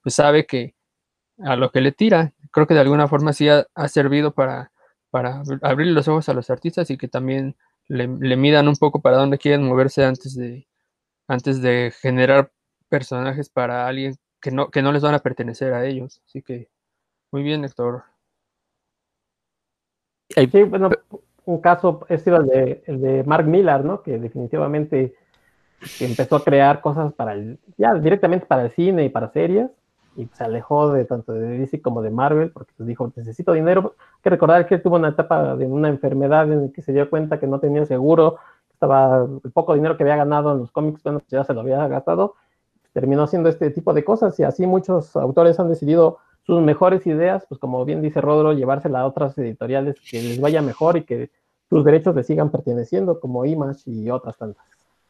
pues sabe que a lo que le tira, creo que de alguna forma sí ha servido para, para abrir los ojos a los artistas y que también le, midan un poco para dónde quieren moverse antes de, antes de generar personajes para alguien que no, que no les van a pertenecer a ellos. Así que, muy bien, Héctor. Sí, bueno, un caso es el de, el de Mark Millar, ¿no? Que definitivamente empezó a crear cosas para el, ya directamente para el cine y para series y se alejó de tanto de DC como de Marvel porque pues, dijo necesito dinero. Hay que recordar que tuvo una etapa de una enfermedad en la que se dio cuenta que no tenía seguro, estaba el poco dinero que había ganado en los cómics, bueno, ya se lo había gastado, terminó haciendo este tipo de cosas y así muchos autores han decidido sus mejores ideas, pues como bien dice Rodro, llevársela a otras editoriales que les vaya mejor y que sus derechos les sigan perteneciendo, como Image y otras tantas.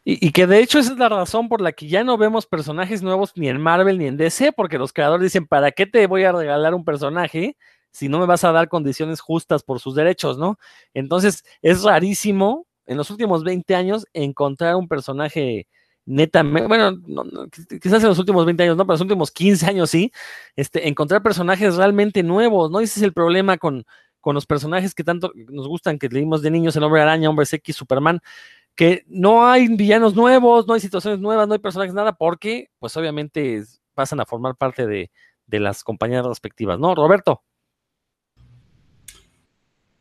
Y, que de hecho esa es la razón por la que ya no vemos personajes nuevos ni en Marvel ni en DC, porque los creadores dicen, ¿para qué te voy a regalar un personaje si no me vas a dar condiciones justas por sus derechos, ¿no? Entonces es rarísimo en los últimos 20 años encontrar un personaje netamente, bueno, quizás en los últimos 20 años no, pero en los últimos 15 años sí, este, encontrar personajes realmente nuevos, ¿no? Ese es el problema con, con los personajes que tanto nos gustan, que leímos de niños, el Hombre Araña, Hombre X, Superman, que no hay villanos nuevos, no hay situaciones nuevas, no hay personajes, nada, porque pues obviamente pasan a formar parte de, las compañías respectivas, ¿no? Roberto.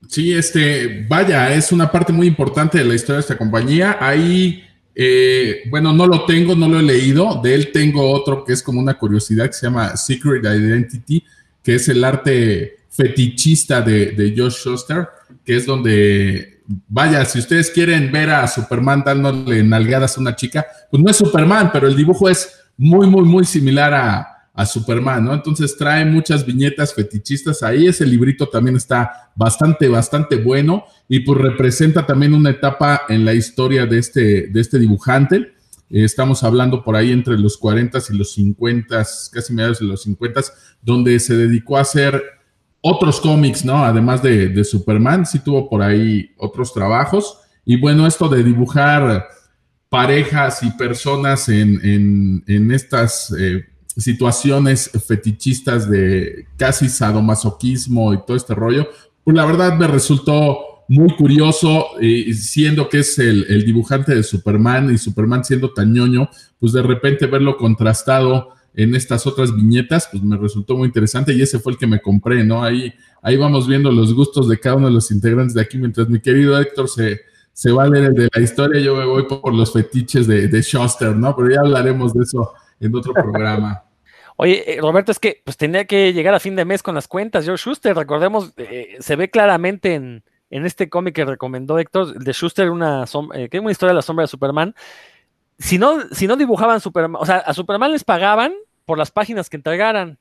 Sí, este, vaya, es una parte muy importante de la historia de esta compañía. Ahí, eh, bueno, no lo tengo, no lo he leído. De él tengo otro que es como una curiosidad que se llama Secret Identity, que es el arte fetichista de, de Josh Schuster, que es donde vaya, si ustedes quieren ver a Superman dándole nalgadas a una chica, pues no es Superman, pero el dibujo es muy, muy, muy similar a, Superman, ¿no? Entonces trae muchas viñetas fetichistas ahí. Ese librito también está bastante, bastante bueno y pues representa también una etapa en la historia de este, de este dibujante. Estamos hablando por ahí entre los 40 y los 50, casi mediados de los 50, donde se dedicó a hacer otros cómics, ¿no? Además de, Superman, sí tuvo por ahí otros trabajos. Y bueno, esto de dibujar parejas y personas en, estas eh, situaciones fetichistas de casi sadomasoquismo y todo este rollo, pues la verdad me resultó muy curioso, siendo que es el, el, dibujante de Superman y Superman siendo tan ñoño, pues de repente verlo contrastado en estas otras viñetas, pues me resultó muy interesante y ese fue el que me compré, ¿no? Ahí, ahí vamos viendo los gustos de cada uno de los integrantes de aquí, mientras mi querido Héctor se, se va a leer el de la historia, yo me voy por los fetiches de, de Schuster, ¿no? Pero ya hablaremos de eso en otro programa. (laughs) Oye, eh, Roberto, es que pues tenía que llegar a fin de mes con las cuentas. Yo, Schuster, recordemos, eh, se ve claramente en, en este cómic que recomendó Héctor, de Schuster, una, eh, que es una historia de la sombra de Superman. Si no, si no dibujaban Superman, o sea, a Superman les pagaban por las páginas que entregaran,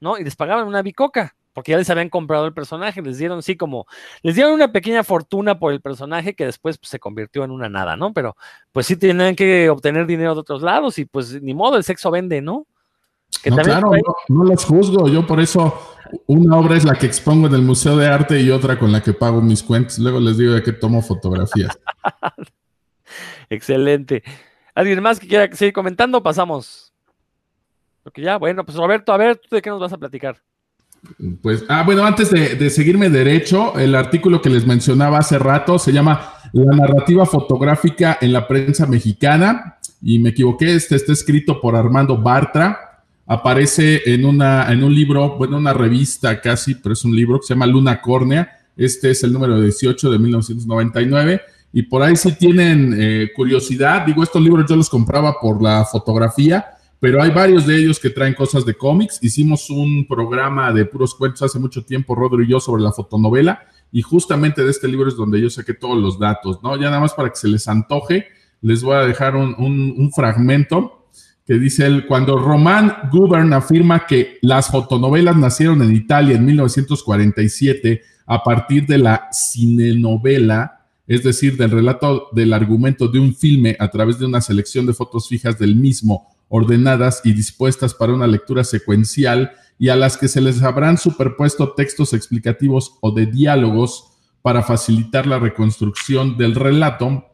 ¿no? Y les pagaban una bicoca, porque ya les habían comprado el personaje, les dieron sí como, les dieron una pequeña fortuna por el personaje que después pues, se convirtió en una nada, ¿no? Pero pues sí tenían que obtener dinero de otros lados y pues ni modo, el sexo vende, ¿no? no, claro, no, los juzgo, yo por eso una obra es la que expongo en el Museo de Arte y otra con la que pago mis cuentas, luego les digo de qué tomo fotografías. (laughs) Excelente. ¿Alguien más que quiera seguir comentando? Pasamos. Porque ya, bueno, pues Roberto, a ver, ¿tú de qué nos vas a platicar? Pues, ah, bueno, antes de, seguirme derecho, el artículo que les mencionaba hace rato se llama La narrativa fotográfica en la prensa mexicana, y me equivoqué, este está escrito por Armando Bartra, aparece en, una, en un libro, bueno, una revista casi, pero es un libro que se llama Luna Córnea, este es el número 18 de 1999, y por ahí si tienen eh, curiosidad, digo, estos libros yo los compraba por la fotografía, pero hay varios de ellos que traen cosas de cómics. Hicimos un programa de puros cuentos hace mucho tiempo, Rodro y yo, sobre la fotonovela, y justamente de este libro es donde yo saqué todos los datos, ¿no? Ya nada más para que se les antoje, les voy a dejar un, fragmento que dice él, cuando Román Gubern afirma que las fotonovelas nacieron en Italia en 1947 a partir de la cinenovela, es decir, del relato del argumento de un filme a través de una selección de fotos fijas del mismo ordenadas y dispuestas para una lectura secuencial y a las que se les habrán superpuesto textos explicativos o de diálogos para facilitar la reconstrucción del relato.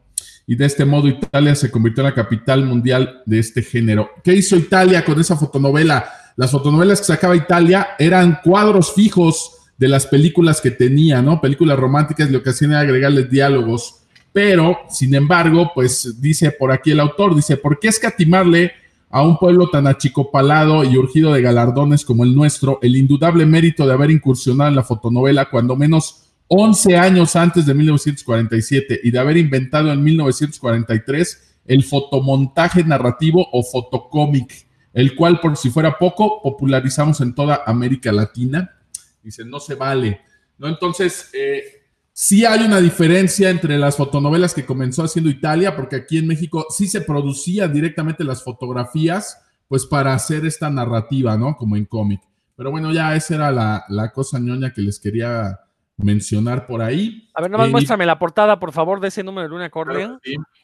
Y de este modo Italia se convirtió en la capital mundial de este género. ¿Qué hizo Italia con esa fotonovela? Las fotonovelas que sacaba Italia eran cuadros fijos de las películas que tenía, ¿no? Películas románticas, lo que hacían era agregarles diálogos. Pero, sin embargo, pues dice por aquí el autor, dice, ¿por qué escatimarle a un pueblo tan achicopalado y urgido de galardones como el nuestro el indudable mérito de haber incursionado en la fotonovela cuando menos 11 años antes de 1947 y de haber inventado en 1943 el fotomontaje narrativo o fotocómic, el cual por si fuera poco popularizamos en toda América Latina. Dice, no se vale. ¿No? Entonces, eh, Sí hay una diferencia entre las fotonovelas que comenzó haciendo Italia, porque aquí en México sí se producían directamente las fotografías, pues para hacer esta narrativa, ¿no? Como en cómic. Pero bueno, ya esa era la, cosa ñoña que les quería mencionar por ahí. A ver, nomás eh, muéstrame la portada, por favor, de ese número de Luna Córnea.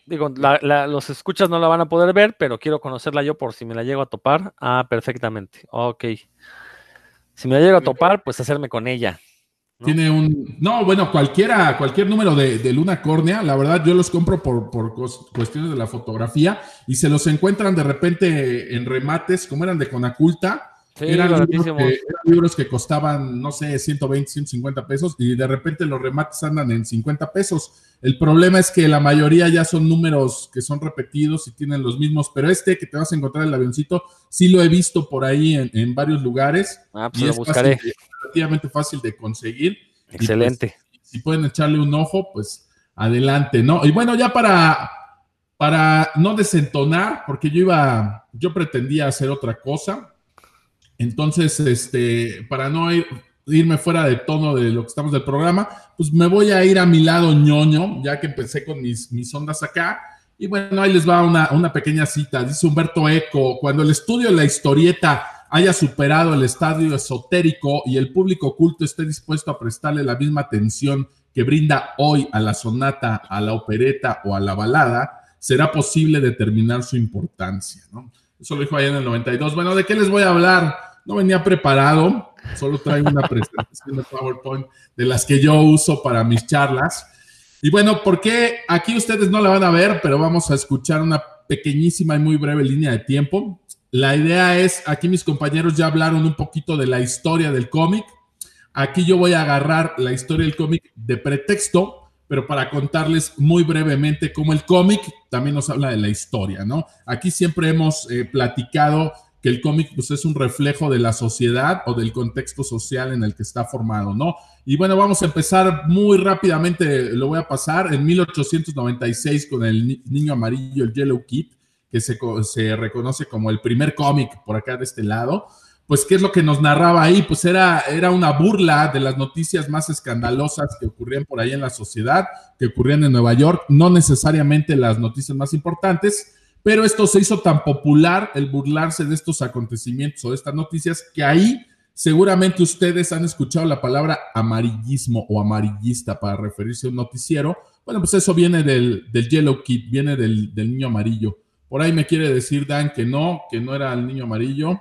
Digo, los escuchas no la van a poder ver, pero quiero conocerla yo por si me la llego a topar. Ah, perfectamente. Ok. Si me la llego a topar, pues hacerme con ella. Tiene un. No, bueno, cualquiera, cualquier número de, Luna Córnea, la verdad, yo los compro por, por, cuestiones de la fotografía y se los encuentran de repente en remates, como eran de Conaculta. Eran, libros que, costaban, no sé, 120, 150 pesos y de repente los remates andan en 50 pesos. El problema es que la mayoría ya son números que son repetidos y tienen los mismos, pero este que te vas a encontrar en el avioncito, sí lo he visto por ahí en, varios lugares. Ah, pues lo buscaré relativamente fácil de conseguir. Pues, Excelente. si pueden echarle un ojo, pues adelante, ¿no? Y bueno, ya para, para no desentonar, porque yo iba, yo pretendía hacer otra cosa. Entonces, este, para no irme fuera de tono de lo que estamos del programa, pues me voy a ir a mi lado ñoño, ya que empecé con mis, mis ondas acá. Y bueno, ahí les va una, una pequeña cita. Dice Humberto Eco, cuando el estudio de la historieta haya superado el estadio esotérico y el público culto esté dispuesto a prestarle la misma atención que brinda hoy a la sonata, a la opereta o a la balada, será posible determinar su importancia. ¿no? Eso lo dijo allá en el 92. Bueno, ¿de qué les voy a hablar? No venía preparado, solo trae una (laughs) presentación de PowerPoint de las que yo uso para mis charlas. Y bueno, porque aquí ustedes no la van a ver, pero vamos a escuchar una pequeñísima y muy breve línea de tiempo. La idea es, aquí mis compañeros ya hablaron un poquito de la historia del cómic. Aquí yo voy a agarrar la historia del cómic de pretexto, pero para contarles muy brevemente cómo el cómic también nos habla de la historia, ¿no? Aquí siempre hemos eh, platicado que el cómic pues, es un reflejo de la sociedad o del contexto social en el que está formado, ¿no? Y bueno, vamos a empezar muy rápidamente, lo voy a pasar, en 1896 con el Niño Amarillo, el Yellow Kid, que se, se reconoce como el primer cómic por acá de este lado. Pues, ¿qué es lo que nos narraba ahí? Pues era, era una burla de las noticias más escandalosas que ocurrían por ahí en la sociedad, que ocurrían en Nueva York, no necesariamente las noticias más importantes, pero esto se hizo tan popular, el burlarse de estos acontecimientos o de estas noticias, que ahí seguramente ustedes han escuchado la palabra amarillismo o amarillista para referirse a un noticiero. Bueno, pues eso viene del, Yellow Kid, viene del, del niño amarillo. Por ahí me quiere decir Dan que no, que no era el niño amarillo.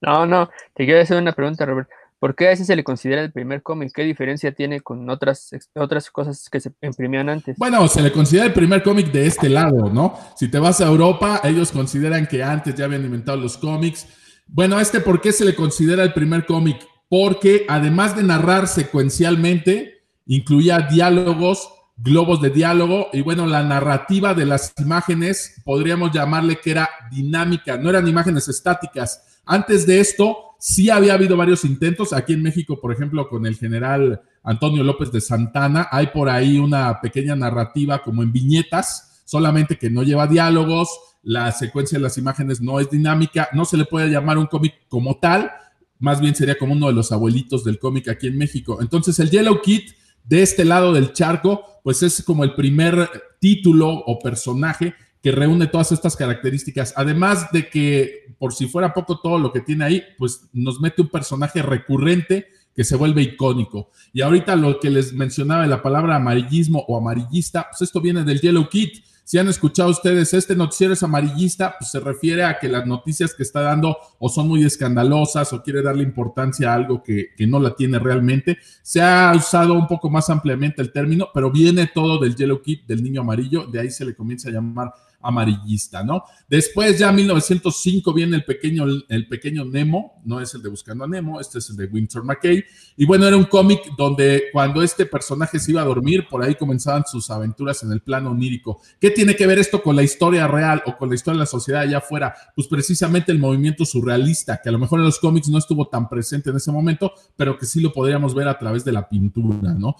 No, no, te quiero hacer una pregunta, Robert. ¿Por qué a ese se le considera el primer cómic? ¿Qué diferencia tiene con otras, otras cosas que se imprimían antes? Bueno, se le considera el primer cómic de este lado, ¿no? Si te vas a Europa, ellos consideran que antes ya habían inventado los cómics. Bueno, este, ¿por qué se le considera el primer cómic? Porque además de narrar secuencialmente, incluía diálogos, globos de diálogo y bueno, la narrativa de las imágenes, podríamos llamarle que era dinámica, no eran imágenes estáticas antes de esto, sí había habido varios intentos. Aquí en México, por ejemplo, con el general Antonio López de Santana, hay por ahí una pequeña narrativa como en viñetas, solamente que no lleva diálogos, la secuencia de las imágenes no es dinámica, no se le puede llamar un cómic como tal, más bien sería como uno de los abuelitos del cómic aquí en México. Entonces, el Yellow Kid de este lado del charco, pues es como el primer título o personaje que reúne todas estas características. Además de que, por si fuera poco todo lo que tiene ahí, pues nos mete un personaje recurrente que se vuelve icónico. Y ahorita lo que les mencionaba de la palabra amarillismo o amarillista, pues esto viene del Yellow Kit. Si han escuchado ustedes, este noticiero es amarillista, pues se refiere a que las noticias que está dando o son muy escandalosas o quiere darle importancia a algo que, que no la tiene realmente. Se ha usado un poco más ampliamente el término, pero viene todo del Yellow Kit, del niño amarillo, de ahí se le comienza a llamar amarillista, ¿no? Después ya en 1905 viene el pequeño, el pequeño Nemo, no es el de Buscando a Nemo, este es el de Winter McKay, y bueno, era un cómic donde cuando este personaje se iba a dormir, por ahí comenzaban sus aventuras en el plano onírico. ¿Qué tiene que ver esto con la historia real o con la historia de la sociedad allá afuera? Pues precisamente el movimiento surrealista, que a lo mejor en los cómics no estuvo tan presente en ese momento, pero que sí lo podríamos ver a través de la pintura, ¿no?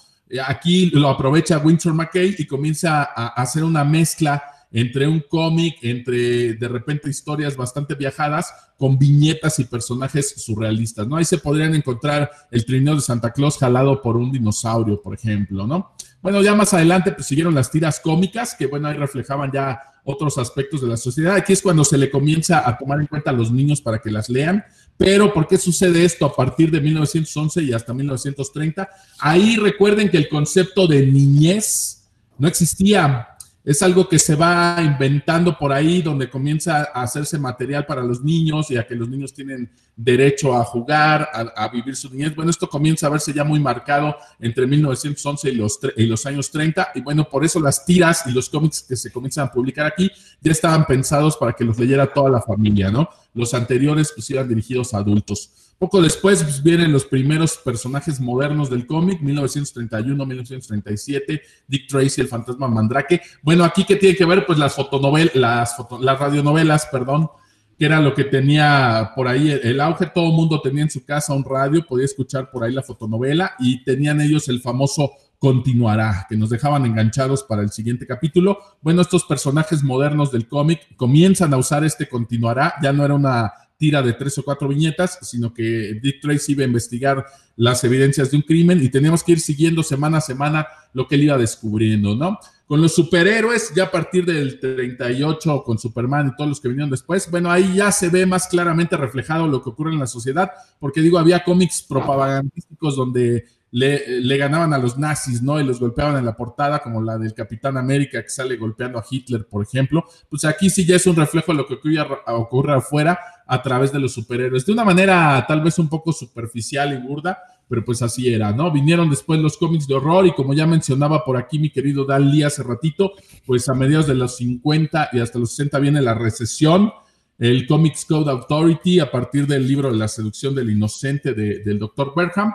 Aquí lo aprovecha Winter McKay y comienza a hacer una mezcla entre un cómic, entre de repente historias bastante viajadas con viñetas y personajes surrealistas, ¿no? Ahí se podrían encontrar el trineo de Santa Claus jalado por un dinosaurio, por ejemplo, ¿no? Bueno, ya más adelante pues siguieron las tiras cómicas, que bueno, ahí reflejaban ya otros aspectos de la sociedad. Aquí es cuando se le comienza a tomar en cuenta a los niños para que las lean. Pero, ¿por qué sucede esto a partir de 1911 y hasta 1930? Ahí recuerden que el concepto de niñez no existía es algo que se va inventando por ahí, donde comienza a hacerse material para los niños y a que los niños tienen derecho a jugar, a, vivir su niñez. Bueno, esto comienza a verse ya muy marcado entre 1911 y los, y los años 30, y bueno, por eso las tiras y los cómics que se comienzan a publicar aquí ya estaban pensados para que los leyera toda la familia, ¿no? Los anteriores pues iban dirigidos a adultos. Poco después pues, vienen los primeros personajes modernos del cómic, 1931, 1937, Dick Tracy, el fantasma Mandrake. Bueno, aquí que tiene que ver, pues las fotonovelas, las, las radionovelas, perdón, que era lo que tenía por ahí el, auge. Todo el mundo tenía en su casa un radio, podía escuchar por ahí la fotonovela y tenían ellos el famoso continuará, que nos dejaban enganchados para el siguiente capítulo. Bueno, estos personajes modernos del cómic comienzan a usar este continuará, ya no era una tira de tres o cuatro viñetas, sino que Dick Tracy iba a investigar las evidencias de un crimen y teníamos que ir siguiendo semana a semana lo que él iba descubriendo, ¿no? Con los superhéroes, ya a partir del 38, con Superman y todos los que vinieron después, bueno, ahí ya se ve más claramente reflejado lo que ocurre en la sociedad, porque digo, había cómics propagandísticos donde le, ganaban a los nazis, ¿no? Y los golpeaban en la portada, como la del Capitán América que sale golpeando a Hitler, por ejemplo. Pues aquí sí ya es un reflejo de lo que ocurre, ocurre afuera, a través de los superhéroes. De una manera tal vez un poco superficial y burda, pero pues así era, ¿no? Vinieron después los cómics de horror y como ya mencionaba por aquí mi querido Dan Lee hace ratito, pues a mediados de los 50 y hasta los 60 viene la recesión, el Comics Code Authority a partir del libro La seducción del inocente del Dr. Berham.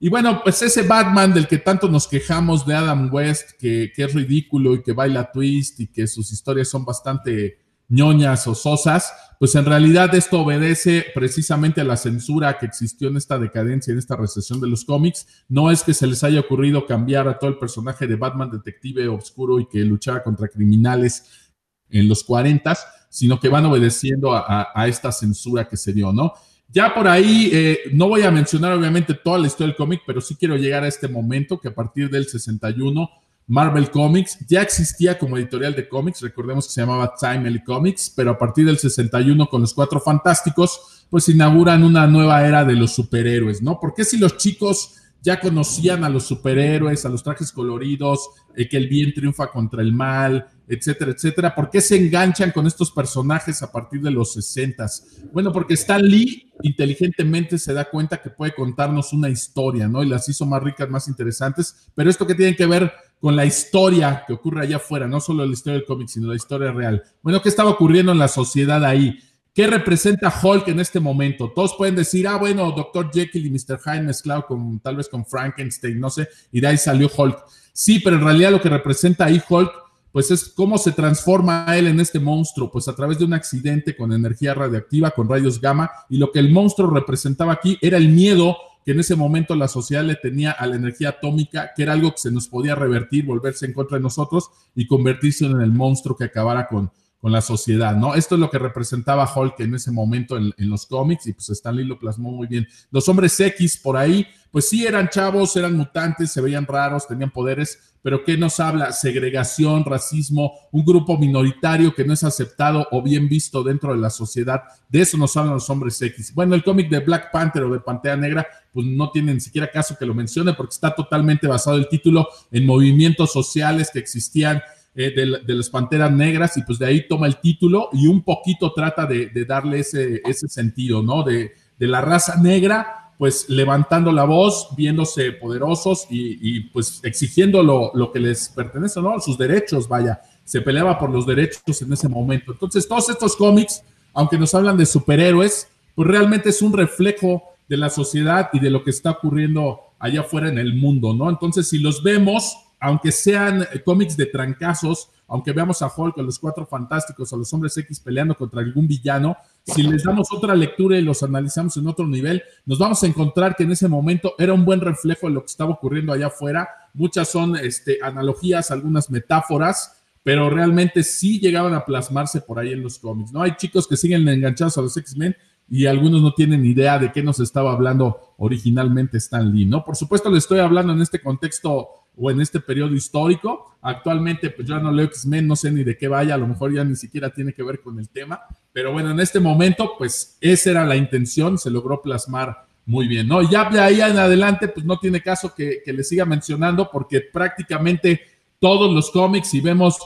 Y bueno, pues ese Batman del que tanto nos quejamos de Adam West, que, que es ridículo y que baila twist y que sus historias son bastante ñoñas o sosas, pues en realidad esto obedece precisamente a la censura que existió en esta decadencia, en esta recesión de los cómics. No es que se les haya ocurrido cambiar a todo el personaje de Batman detective oscuro y que luchara contra criminales en los 40, sino que van obedeciendo a, esta censura que se dio, ¿no? Ya por ahí, eh, no voy a mencionar obviamente toda la historia del cómic, pero sí quiero llegar a este momento que a partir del 61 Marvel Comics ya existía como editorial de cómics, recordemos que se llamaba Timely Comics, pero a partir del 61 con los Cuatro Fantásticos, pues inauguran una nueva era de los superhéroes, ¿no? Porque si los chicos ya conocían a los superhéroes, a los trajes coloridos, eh, que el bien triunfa contra el mal, etcétera, etcétera. ¿Por qué se enganchan con estos personajes a partir de los 60? Bueno, porque Stan Lee inteligentemente se da cuenta que puede contarnos una historia, ¿no? Y las hizo más ricas, más interesantes, pero esto que tiene que ver con la historia que ocurre allá afuera, no solo la historia del cómic, sino la historia real. Bueno, ¿qué estaba ocurriendo en la sociedad ahí? ¿Qué representa Hulk en este momento? Todos pueden decir, ah, bueno, Dr. Jekyll y Mr. Hyde mezclado con tal vez con Frankenstein, no sé, y de ahí salió Hulk. Sí, pero en realidad lo que representa ahí Hulk, pues es cómo se transforma él en este monstruo, pues a través de un accidente con energía radiactiva, con rayos gamma, y lo que el monstruo representaba aquí era el miedo que en ese momento la sociedad le tenía a la energía atómica, que era algo que se nos podía revertir, volverse en contra de nosotros y convertirse en el monstruo que acabara con, con la sociedad, ¿no? Esto es lo que representaba Hulk en ese momento en, los cómics y pues Stanley lo plasmó muy bien. Los hombres X por ahí, pues sí eran chavos, eran mutantes, se veían raros, tenían poderes, pero ¿qué nos habla? Segregación, racismo, un grupo minoritario que no es aceptado o bien visto dentro de la sociedad. De eso nos hablan los hombres X. Bueno, el cómic de Black Panther o de Pantera Negra, pues no tiene ni siquiera caso que lo mencione porque está totalmente basado el título en movimientos sociales que existían eh, de, las Panteras Negras y pues de ahí toma el título y un poquito trata de, darle ese, sentido, ¿no? De, la raza negra, pues levantando la voz, viéndose poderosos y, pues exigiendo lo, lo, que les pertenece, ¿no? Sus derechos, vaya, se peleaba por los derechos en ese momento. Entonces, todos estos cómics, aunque nos hablan de superhéroes, pues realmente es un reflejo de la sociedad y de lo que está ocurriendo allá afuera en el mundo, ¿no? Entonces, si los vemos, aunque sean cómics de trancazos, aunque veamos a Hulk, a los Cuatro Fantásticos, a los Hombres X peleando contra algún villano, si les damos otra lectura y los analizamos en otro nivel, nos vamos a encontrar que en ese momento era un buen reflejo de lo que estaba ocurriendo allá afuera. Muchas son este, analogías, algunas metáforas, pero realmente sí llegaban a plasmarse por ahí en los cómics. ¿no? Hay chicos que siguen enganchados a los X-Men y algunos no tienen idea de qué nos estaba hablando originalmente Stan Lee, ¿no? Por supuesto, le estoy hablando en este contexto o en este periodo histórico. Actualmente, pues yo no leo X-Men, no sé ni de qué vaya, a lo mejor ya ni siquiera tiene que ver con el tema, pero bueno, en este momento, pues esa era la intención, se logró plasmar muy bien, ¿no? Ya de ahí en adelante, pues no tiene caso que, que le siga mencionando porque prácticamente todos los cómics, si vemos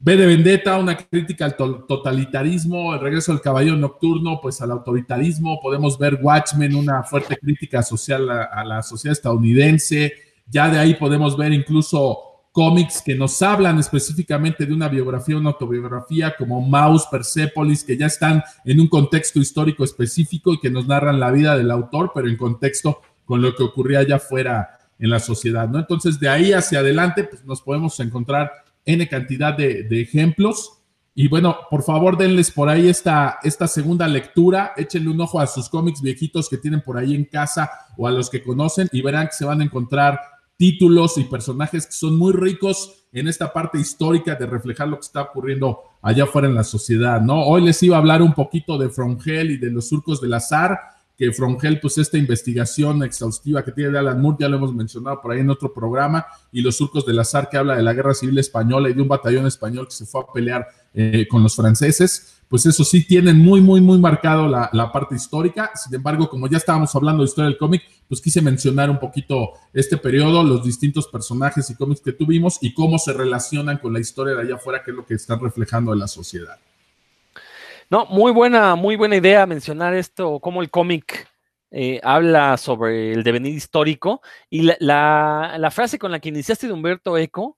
B de Vendetta, una crítica al totalitarismo, el regreso del caballero nocturno, pues al autoritarismo, podemos ver Watchmen, una fuerte crítica social a la sociedad estadounidense, ya de ahí podemos ver incluso cómics que nos hablan específicamente de una biografía, una autobiografía, como Mouse, Persepolis, que ya están en un contexto histórico específico y que nos narran la vida del autor, pero en contexto con lo que ocurría allá afuera en la sociedad, ¿no? Entonces, de ahí hacia adelante, pues nos podemos encontrar N cantidad de, ejemplos. Y bueno, por favor, denles por ahí esta, esta segunda lectura. Échenle un ojo a sus cómics viejitos que tienen por ahí en casa o a los que conocen y verán que se van a encontrar títulos y personajes que son muy ricos en esta parte histórica de reflejar lo que está ocurriendo allá afuera en la sociedad, ¿no? Hoy les iba a hablar un poquito de From y de los surcos del azar, que From pues esta investigación exhaustiva que tiene de Alan Moore, ya lo hemos mencionado por ahí en otro programa, y los surcos del azar que habla de la guerra civil española y de un batallón español que se fue a pelear eh, con los franceses pues eso sí tienen muy, muy, muy marcado la, parte histórica. Sin embargo, como ya estábamos hablando de historia del cómic, pues quise mencionar un poquito este periodo, los distintos personajes y cómics que tuvimos y cómo se relacionan con la historia de allá afuera, que es lo que están reflejando en la sociedad. No, muy buena, muy buena idea mencionar esto, cómo el cómic eh, habla sobre el devenir histórico. Y la, la, la, frase con la que iniciaste de Humberto Eco,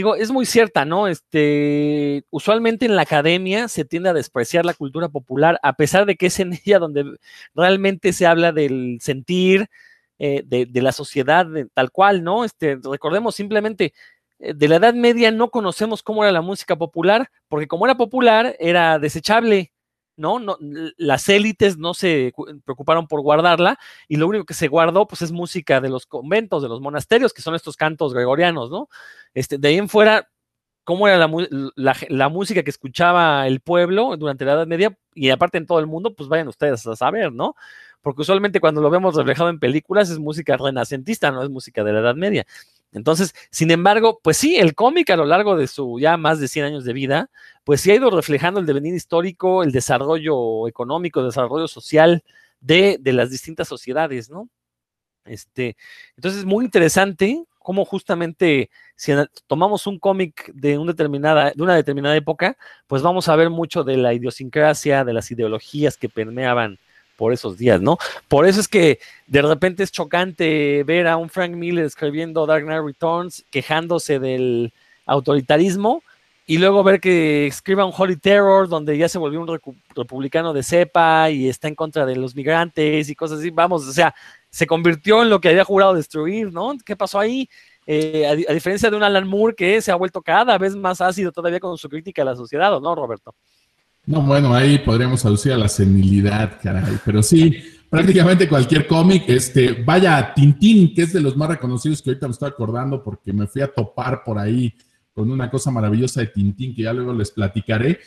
digo, es muy cierta, ¿no? Este, usualmente en la academia se tiende a despreciar la cultura popular, a pesar de que es en (laughs) ella donde realmente se habla del sentir, eh, de, la sociedad de, tal cual, ¿no? Este, recordemos simplemente, eh, de la Edad Media no conocemos cómo era la música popular, porque como era popular, era desechable, ¿no? no las élites no se preocuparon por guardarla, y lo único que se guardó, pues, es música de los conventos, de los monasterios, que son estos cantos gregorianos, ¿no? Este, de ahí en fuera, cómo era la, la, la, música que escuchaba el pueblo durante la Edad Media, y aparte en todo el mundo, pues vayan ustedes a saber, ¿no? Porque usualmente cuando lo vemos reflejado en películas es música renacentista, no es música de la Edad Media. Entonces, sin embargo, pues sí, el cómic a lo largo de su ya más de 100 años de vida, pues sí ha ido reflejando el devenir histórico, el desarrollo económico, el desarrollo social de, de las distintas sociedades, ¿no? Este, entonces es muy interesante cómo justamente si tomamos un cómic de, determinada, de una determinada época, pues vamos a ver mucho de la idiosincrasia, de las ideologías que permeaban por esos días, ¿no? Por eso es que de repente es chocante ver a un Frank Miller escribiendo Dark Knight Returns quejándose del autoritarismo y luego ver que escriba un Holy Terror donde ya se volvió un republicano de cepa y está en contra de los migrantes y cosas así, vamos, o sea, se convirtió en lo que había jurado destruir, ¿no? ¿Qué pasó ahí? Eh, a, a, diferencia de un Alan Moore que se ha vuelto cada vez más ácido todavía con su crítica a la sociedad, ¿no, Roberto? No, bueno, ahí podríamos aducir a la senilidad, caray. Pero sí, prácticamente cualquier cómic, este, vaya, Tintín, que es de los más reconocidos que ahorita me estoy acordando porque me fui a topar por ahí con una cosa maravillosa de Tintín que ya luego les platicaré.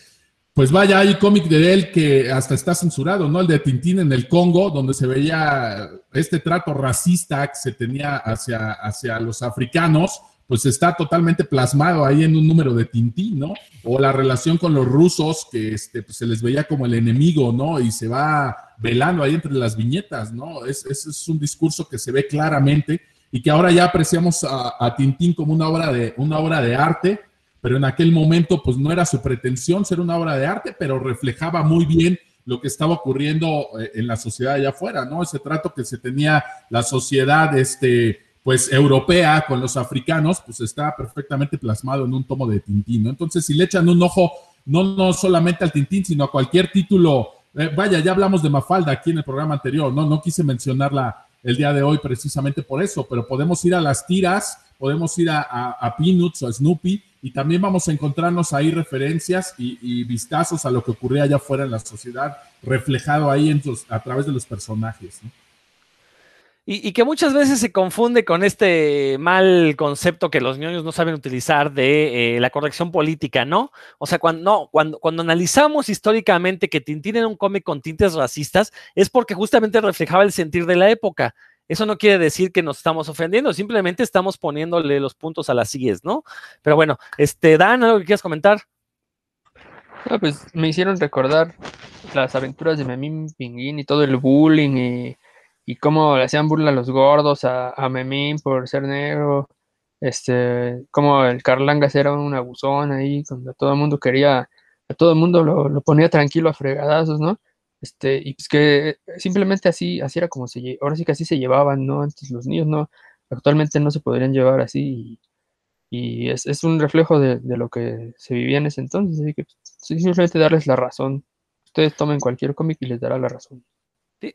Pues vaya, hay cómic de él que hasta está censurado, ¿no? El de Tintín en el Congo, donde se veía este trato racista que se tenía hacia, hacia los africanos pues está totalmente plasmado ahí en un número de Tintín, ¿no? O la relación con los rusos, que este, pues se les veía como el enemigo, ¿no? Y se va velando ahí entre las viñetas, ¿no? Es, es, es un discurso que se ve claramente y que ahora ya apreciamos a, a, Tintín como una obra, de, una obra de arte, pero en aquel momento pues no era su pretensión ser una obra de arte, pero reflejaba muy bien lo que estaba ocurriendo eh, en la sociedad allá afuera, ¿no? Ese trato que se tenía la sociedad, este, pues europea con los africanos, pues está perfectamente plasmado en un tomo de Tintín, ¿no? Entonces, si le echan un ojo, no, no solamente al Tintín, sino a cualquier título, eh, vaya, ya hablamos de Mafalda aquí en el programa anterior, ¿no? No quise mencionarla el día de hoy precisamente por eso, pero podemos ir a las tiras, podemos ir a, a, a Peanuts o a Snoopy y también vamos a encontrarnos ahí referencias y, y, vistazos a lo que ocurría allá afuera en la sociedad, reflejado ahí en sus, a través de los personajes, ¿no? Y, que muchas veces se confunde con este mal concepto que los niños no saben utilizar de eh, la corrección política, ¿no? O sea, cuando, no, cuando, analizamos históricamente que Tintín era un cómic con tintes racistas, es porque justamente reflejaba el sentir de la época. Eso no quiere decir que nos estamos ofendiendo, simplemente estamos poniéndole los puntos a las sillas, ¿no? Pero bueno, este, Dan, ¿algo que quieras comentar? Pues me hicieron recordar las aventuras de Memín Pinguín y todo el bullying y y cómo le hacían burla a los gordos, a, Memín por ser negro, este, como el Carlangas era un abusón ahí, cuando todo el mundo quería, a todo el mundo lo, lo, ponía tranquilo a fregadazos, ¿no? Este, y pues que simplemente así, así era como se, ahora sí que así se llevaban, ¿no? Antes los niños no, actualmente no se podrían llevar así, y, y es, es, un reflejo de, de, lo que se vivía en ese entonces, así que pues, simplemente darles la razón. Ustedes tomen cualquier cómic y les dará la razón.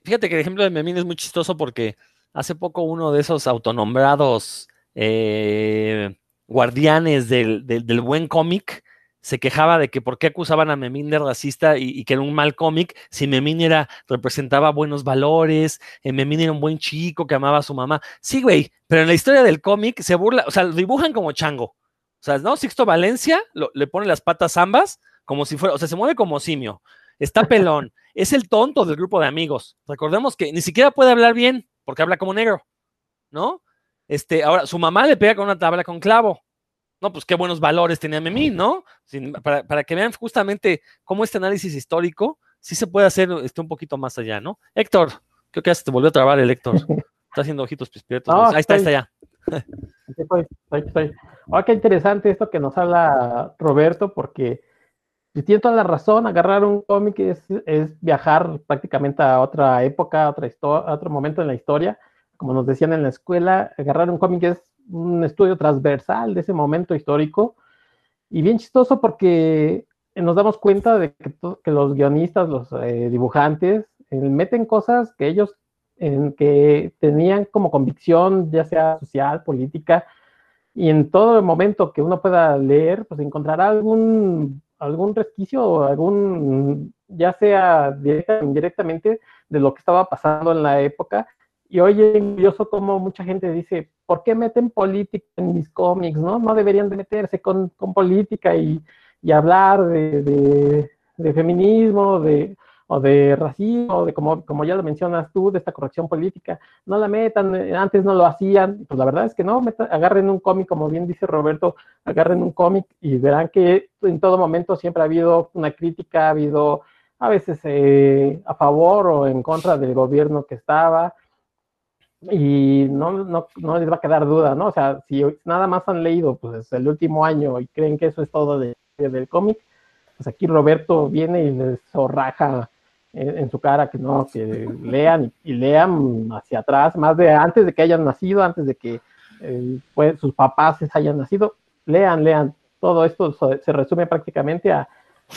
Fíjate que el ejemplo de Memín es muy chistoso porque hace poco uno de esos autonombrados eh, guardianes del, buen cómic se quejaba de que por qué acusaban a Memín de racista y, que era un mal cómic, si Memín era, representaba buenos valores, eh, Memín era un buen chico que amaba a su mamá. Sí, güey, pero en la historia del cómic se burla, o sea, lo dibujan como chango. O sea, ¿no? Sixto Valencia le pone las patas ambas como si fuera, o sea, se mueve como simio está pelón, es el tonto del grupo de amigos. Recordemos que ni siquiera puede hablar bien porque habla como negro, ¿no? Este, ahora, su mamá le pega con una tabla con clavo. No, pues qué buenos valores tenía Memín, ¿no? Sin, para, para, que vean justamente cómo este análisis histórico sí se puede hacer este, un poquito más allá, ¿no? Héctor, creo que ya se te volvió a trabar el Héctor. Está haciendo ojitos pispietos. No, ahí está, ahí está ya. (laughs) Estoy. Oh, qué interesante esto que nos habla Roberto, porque pues tiene toda la razón, agarrar un cómic es, es, viajar prácticamente a otra época, a, otra a otro momento en la historia. Como nos decían en la escuela, agarrar un cómic es un estudio transversal de ese momento histórico y bien chistoso porque nos damos cuenta de que, que los guionistas, los eh, dibujantes, eh, meten cosas que ellos en que tenían como convicción, ya sea social, política, y en todo momento que uno pueda leer, pues encontrará algún, algún resquicio, algún, ya sea directa o de lo que estaba pasando en la época. Y hoy es curioso como mucha gente dice, ¿por qué meten política en mis cómics? No, no deberían de meterse con, con política y, y hablar de, de feminismo, de, o de racismo, de como, como ya lo mencionas tú, de esta corrección política, no la metan, eh, antes no lo hacían, pues la verdad es que no, agarren un cómic, como bien dice Roberto, agarren un cómic y verán que en todo momento siempre ha habido una crítica, ha habido a veces eh, a favor o en contra del gobierno que estaba, y no, no, no, les va a quedar duda, ¿no? O sea, si nada más han leído pues el último año y creen que eso es todo de, del cómic, pues aquí Roberto viene y les zorraja en, su cara que no, que lean y, lean hacia atrás, más de antes de que hayan nacido, antes de que eh, pues, sus papás hayan nacido, lean, lean. Todo esto se resume prácticamente a,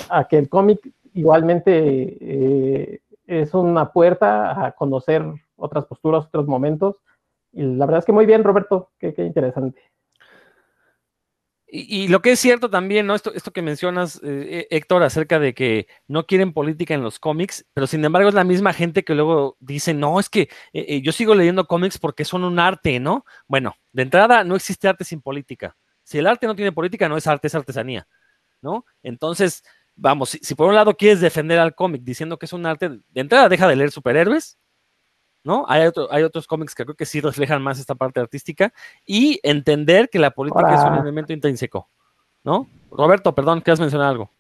a que el cómic igualmente eh, es una puerta a conocer otras posturas, otros momentos. Y la verdad es que muy bien, Roberto, qué, qué interesante. Y, lo que es cierto también, ¿no? Esto, esto que mencionas, eh, Héctor, acerca de que no quieren política en los cómics, pero sin embargo es la misma gente que luego dice, no, es que eh, eh, yo sigo leyendo cómics porque son un arte, ¿no? Bueno, de entrada no existe arte sin política. Si el arte no tiene política, no es arte, es artesanía, ¿no? Entonces, vamos, si por un lado quieres defender al cómic diciendo que es un arte, de entrada deja de leer superhéroes, ¿no? Hay, hay otros cómics que creo que sí reflejan más esta parte artística y entender que la política es un elemento intrínseco, ¿no? Roberto, perdón, ¿quieres mencionar algo?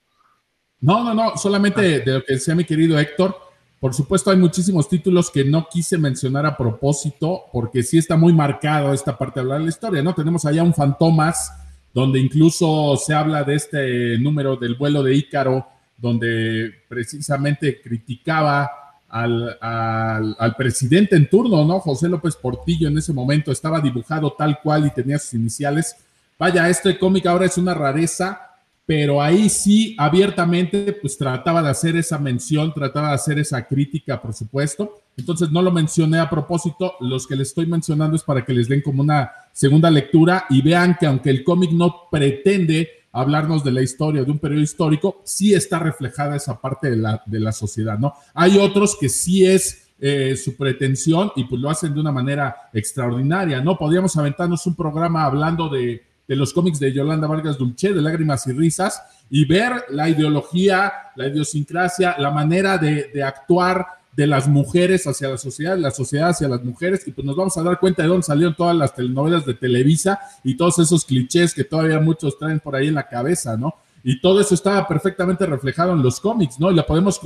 No, no, no, solamente de lo que decía mi querido Héctor. Por supuesto, hay muchísimos títulos que no quise mencionar a propósito, porque sí está muy marcado esta parte de hablar de la historia, ¿no? Tenemos allá un Fantomas, donde incluso se habla de este número del vuelo de Ícaro, donde precisamente criticaba al, al, presidente en turno, ¿no? José López Portillo en ese momento estaba dibujado tal cual y tenía sus iniciales. Vaya, este cómic ahora es una rareza, pero ahí sí abiertamente pues trataba de hacer esa mención, trataba de hacer esa crítica, por supuesto. Entonces no lo mencioné a propósito, los que les estoy mencionando es para que les den como una segunda lectura y vean que aunque el cómic no pretende hablarnos de la historia, de un periodo histórico, sí está reflejada esa parte de la, de la sociedad, ¿no? Hay otros que sí es eh, su pretensión y pues lo hacen de una manera extraordinaria, ¿no? Podríamos aventarnos un programa hablando de, de los cómics de Yolanda Vargas Dulce, de Lágrimas y Risas, y ver la ideología, la idiosincrasia, la manera de, de actuar de las mujeres hacia la sociedad, la sociedad hacia las mujeres, y pues nos vamos a dar cuenta de dónde salieron todas las telenovelas de Televisa y todos esos clichés que todavía muchos traen por ahí en la cabeza, ¿no? Y todo eso estaba perfectamente reflejado en los cómics, ¿no? Y la podemos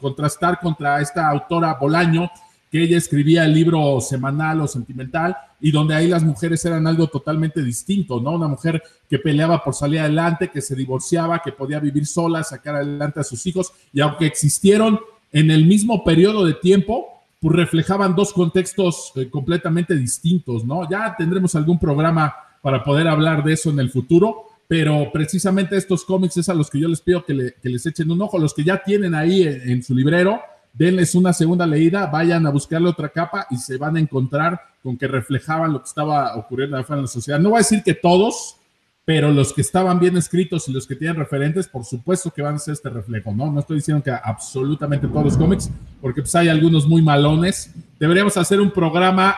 contrastar contra esta autora Bolaño, que ella escribía el libro semanal o sentimental, y donde ahí las mujeres eran algo totalmente distinto, ¿no? Una mujer que peleaba por salir adelante, que se divorciaba, que podía vivir sola, sacar adelante a sus hijos, y aunque existieron en el mismo periodo de tiempo, pues reflejaban dos contextos eh, completamente distintos, ¿no? Ya tendremos algún programa para poder hablar de eso en el futuro, pero precisamente estos cómics es a los que yo les pido que, les echen un ojo, los que ya tienen ahí en, su librero, denles una segunda leída, vayan a buscarle otra capa y se van a encontrar con que reflejaban lo que estaba ocurriendo en la sociedad. No voy a decir que todos, pero los que estaban bien escritos y los que tienen referentes, por supuesto que van a ser este reflejo, ¿no? No estoy diciendo que absolutamente todos los cómics, porque pues hay algunos muy malones. Deberíamos hacer un programa,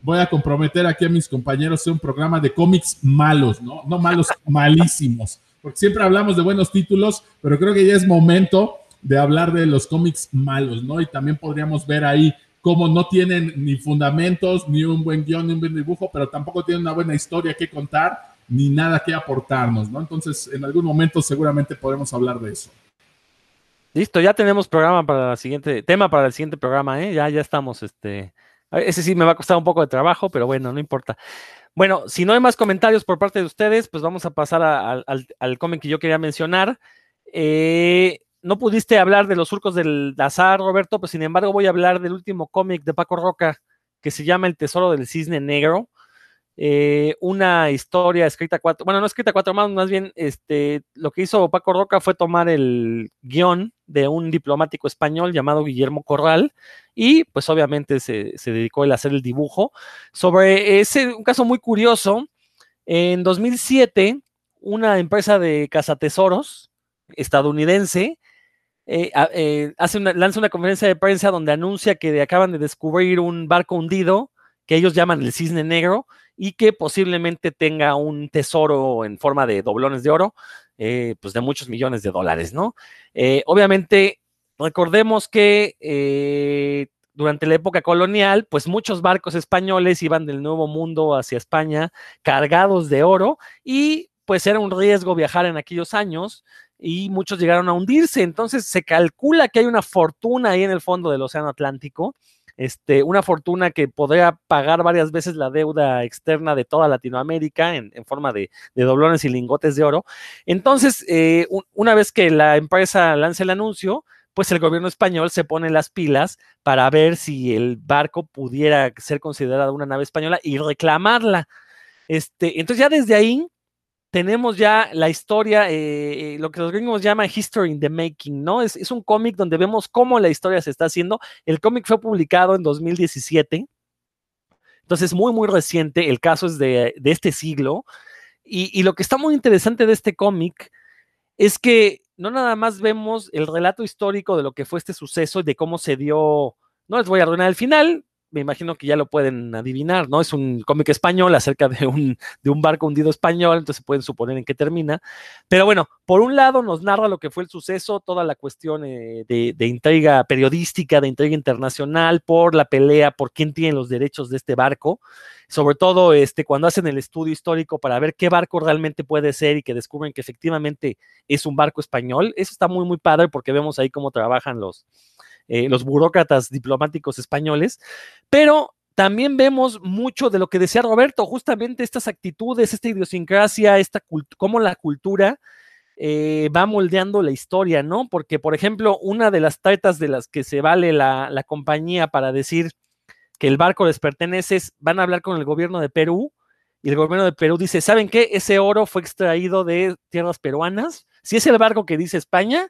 voy a comprometer aquí a mis compañeros, hacer un programa de cómics malos, ¿no? No malos, (laughs) malísimos, porque siempre hablamos de buenos títulos, pero creo que ya es momento de hablar de los cómics malos, ¿no? Y también podríamos ver ahí cómo no tienen ni fundamentos, ni un buen guion, ni un buen dibujo, pero tampoco tienen una buena historia que contar ni nada que aportarnos, ¿no? Entonces, en algún momento seguramente podremos hablar de eso. Listo, ya tenemos programa para el siguiente, tema para el siguiente programa, ¿eh? Ya, ya estamos, este, ese sí me va a costar un poco de trabajo, pero bueno, no importa. Bueno, si no hay más comentarios por parte de ustedes, pues vamos a pasar al, al cómic que yo quería mencionar. Eh, no pudiste hablar de los surcos del azar, Roberto, pues sin embargo voy a hablar del último cómic de Paco Roca que se llama El Tesoro del Cisne Negro. Eh, una historia escrita cuatro, bueno, no escrita cuatro más, más bien este, lo que hizo Paco Roca fue tomar el guion de un diplomático español llamado Guillermo Corral y pues obviamente se, se dedicó a hacer el dibujo sobre ese, un caso muy curioso. En 2007, una empresa de cazatesoros estadounidense eh, eh, hace una, lanza una conferencia de prensa donde anuncia que acaban de descubrir un barco hundido que ellos llaman el cisne negro y que posiblemente tenga un tesoro en forma de doblones de oro, eh, pues de muchos millones de dólares, ¿no? obviamente, recordemos que durante la época colonial, pues muchos barcos españoles iban del Nuevo Mundo hacia España cargados de oro y pues era un riesgo viajar en aquellos años y muchos llegaron a hundirse. Entonces se calcula que hay una fortuna ahí en el fondo del Océano Atlántico, este, una fortuna que podría pagar varias veces la deuda externa de toda Latinoamérica en, forma de, doblones y lingotes de oro. Entonces, eh, una vez que la empresa lance el anuncio, pues el gobierno español se pone las pilas para ver si el barco pudiera ser considerado una nave española y reclamarla. Este, entonces ya desde ahí tenemos ya la historia, eh, lo que los gringos llaman History in the Making, ¿no? Es, un cómic donde vemos cómo la historia se está haciendo. El cómic fue publicado en 2017, entonces muy, muy reciente. El caso es de, este siglo. Y, y, lo que está muy interesante de este cómic es que no nada más vemos el relato histórico de lo que fue este suceso y de cómo se dio. No les voy a arruinar el final, me imagino que ya lo pueden adivinar, ¿no? Es un cómic español acerca de un, de un barco hundido español, entonces pueden suponer en qué termina. Pero bueno, por un lado nos narra lo que fue el suceso, toda la cuestión eh, de, de, intriga periodística, de intriga internacional, por la pelea, por quién tiene los derechos de este barco, sobre todo este, cuando hacen el estudio histórico para ver qué barco realmente puede ser y que descubren que efectivamente es un barco español. Eso está muy, muy padre porque vemos ahí cómo trabajan los, eh, los burócratas diplomáticos españoles, pero también vemos mucho de lo que decía Roberto, justamente estas actitudes, esta idiosincrasia, esta cómo la cultura eh, va moldeando la historia, ¿no? Porque, por ejemplo, una de las tretas de las que se vale la, la compañía para decir que el barco les pertenece es, van a hablar con el gobierno de Perú, y el gobierno de Perú dice, ¿saben qué? Ese oro fue extraído de tierras peruanas. Si es el barco que dice España,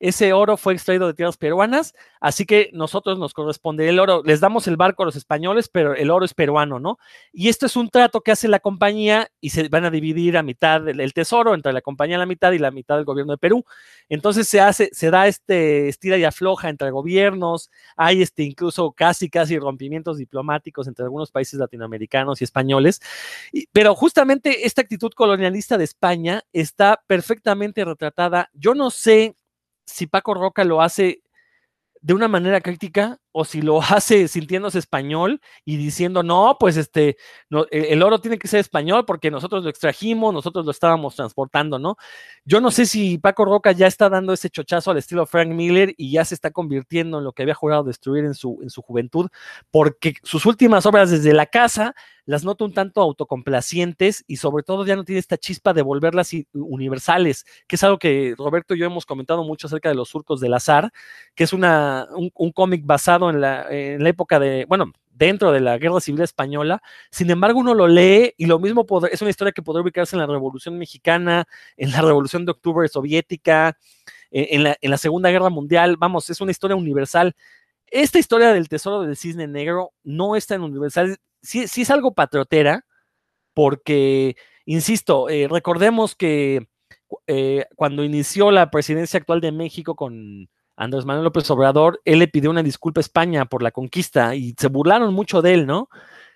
ese oro fue extraído de tierras peruanas, así que nosotros nos corresponde el oro. Les damos el barco a los españoles, pero el oro es peruano, ¿no? Y esto es un trato que hace la compañía y se van a dividir a mitad el, tesoro entre la compañía la mitad y la mitad del gobierno de Perú. Entonces se hace, se da este estira y afloja entre gobiernos, hay este incluso casi, casi rompimientos diplomáticos entre algunos países latinoamericanos y españoles. pero justamente esta actitud colonialista de España está perfectamente retratada. Yo no sé si Paco Roca lo hace de una manera crítica o si lo (laughs) hace sintiéndose español y diciendo, no, pues este, e, el oro tiene que ser español porque nosotros lo extrajimos, nosotros lo estábamos transportando, ¿no? Yo no sé si Paco Roca ya está dando ese chochazo al estilo Frank Miller y ya se está convirtiendo en lo que había jurado destruir en su, en su juventud, porque sus últimas obras desde la casa las noto un tanto autocomplacientes y sobre todo ya no tiene esta chispa de volverlas universales, que es algo que Roberto y yo hemos comentado mucho acerca de los surcos del azar, que es una, un cómic basado en la, época de, bueno, dentro de la Guerra Civil Española. Sin embargo, uno lo lee y lo mismo es una historia que podría ubicarse en la Revolución Mexicana, en la Revolución de Octubre Soviética, en, la, en la Segunda Guerra Mundial. Vamos, es una historia universal. Esta historia del tesoro del cisne negro no es tan universal, sí, sí es algo patriotera, porque, insisto, eh, recordemos que eh, cuando inició la presidencia actual de México con Andrés Manuel López Obrador, él le pidió una disculpa a España por la conquista y se burlaron mucho de él, ¿no?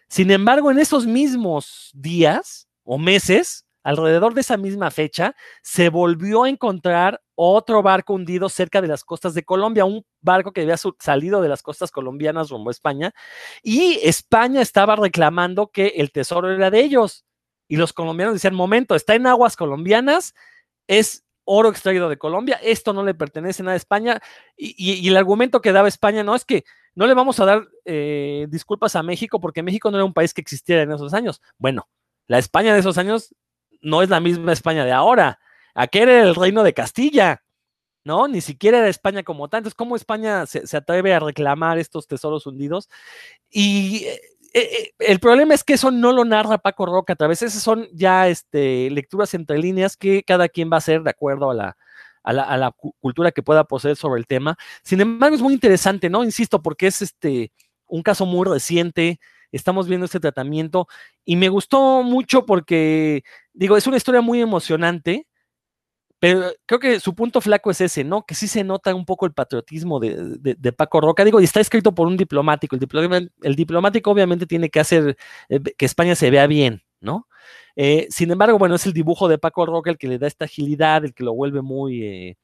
Sin embargo, en esos mismos días o meses, alrededor de esa misma fecha, se volvió a encontrar otro barco hundido cerca de las costas de Colombia, un barco que había salido de las costas colombianas rumbo a España, y España estaba reclamando que el tesoro era de ellos. Y los colombianos decían, momento, está en aguas colombianas, es oro extraído de Colombia, esto no le pertenece nada a España, y, el argumento que daba España no es que no le vamos a dar eh, disculpas a México porque México no era un país que existiera en esos años. Bueno, la España de esos años no es la misma España de ahora. Aquel era el reino de Castilla. ¿no? Ni siquiera era España como tal. Entonces, ¿cómo España se, se atreve a reclamar estos tesoros hundidos? Y eh, eh, el problema es que eso no lo narra Paco Roca a través, esas son ya este, lecturas entre líneas que cada quien va a hacer de acuerdo a la, a la, a la cultura que pueda poseer sobre el tema. Sin embargo, es muy interesante, ¿no? Insisto, porque es este, un caso muy reciente, estamos viendo este tratamiento y me gustó mucho porque, digo, es una historia muy emocionante pero creo que su punto flaco es ese, ¿no? Que sí se nota un poco el patriotismo de, Paco Roca. Digo, y está escrito por un diplomático. El, diplomático obviamente tiene que hacer eh, que España se vea bien, ¿no? Eh, sin embargo, bueno, es el dibujo de Paco Roca el que le da esta agilidad, el que lo vuelve muy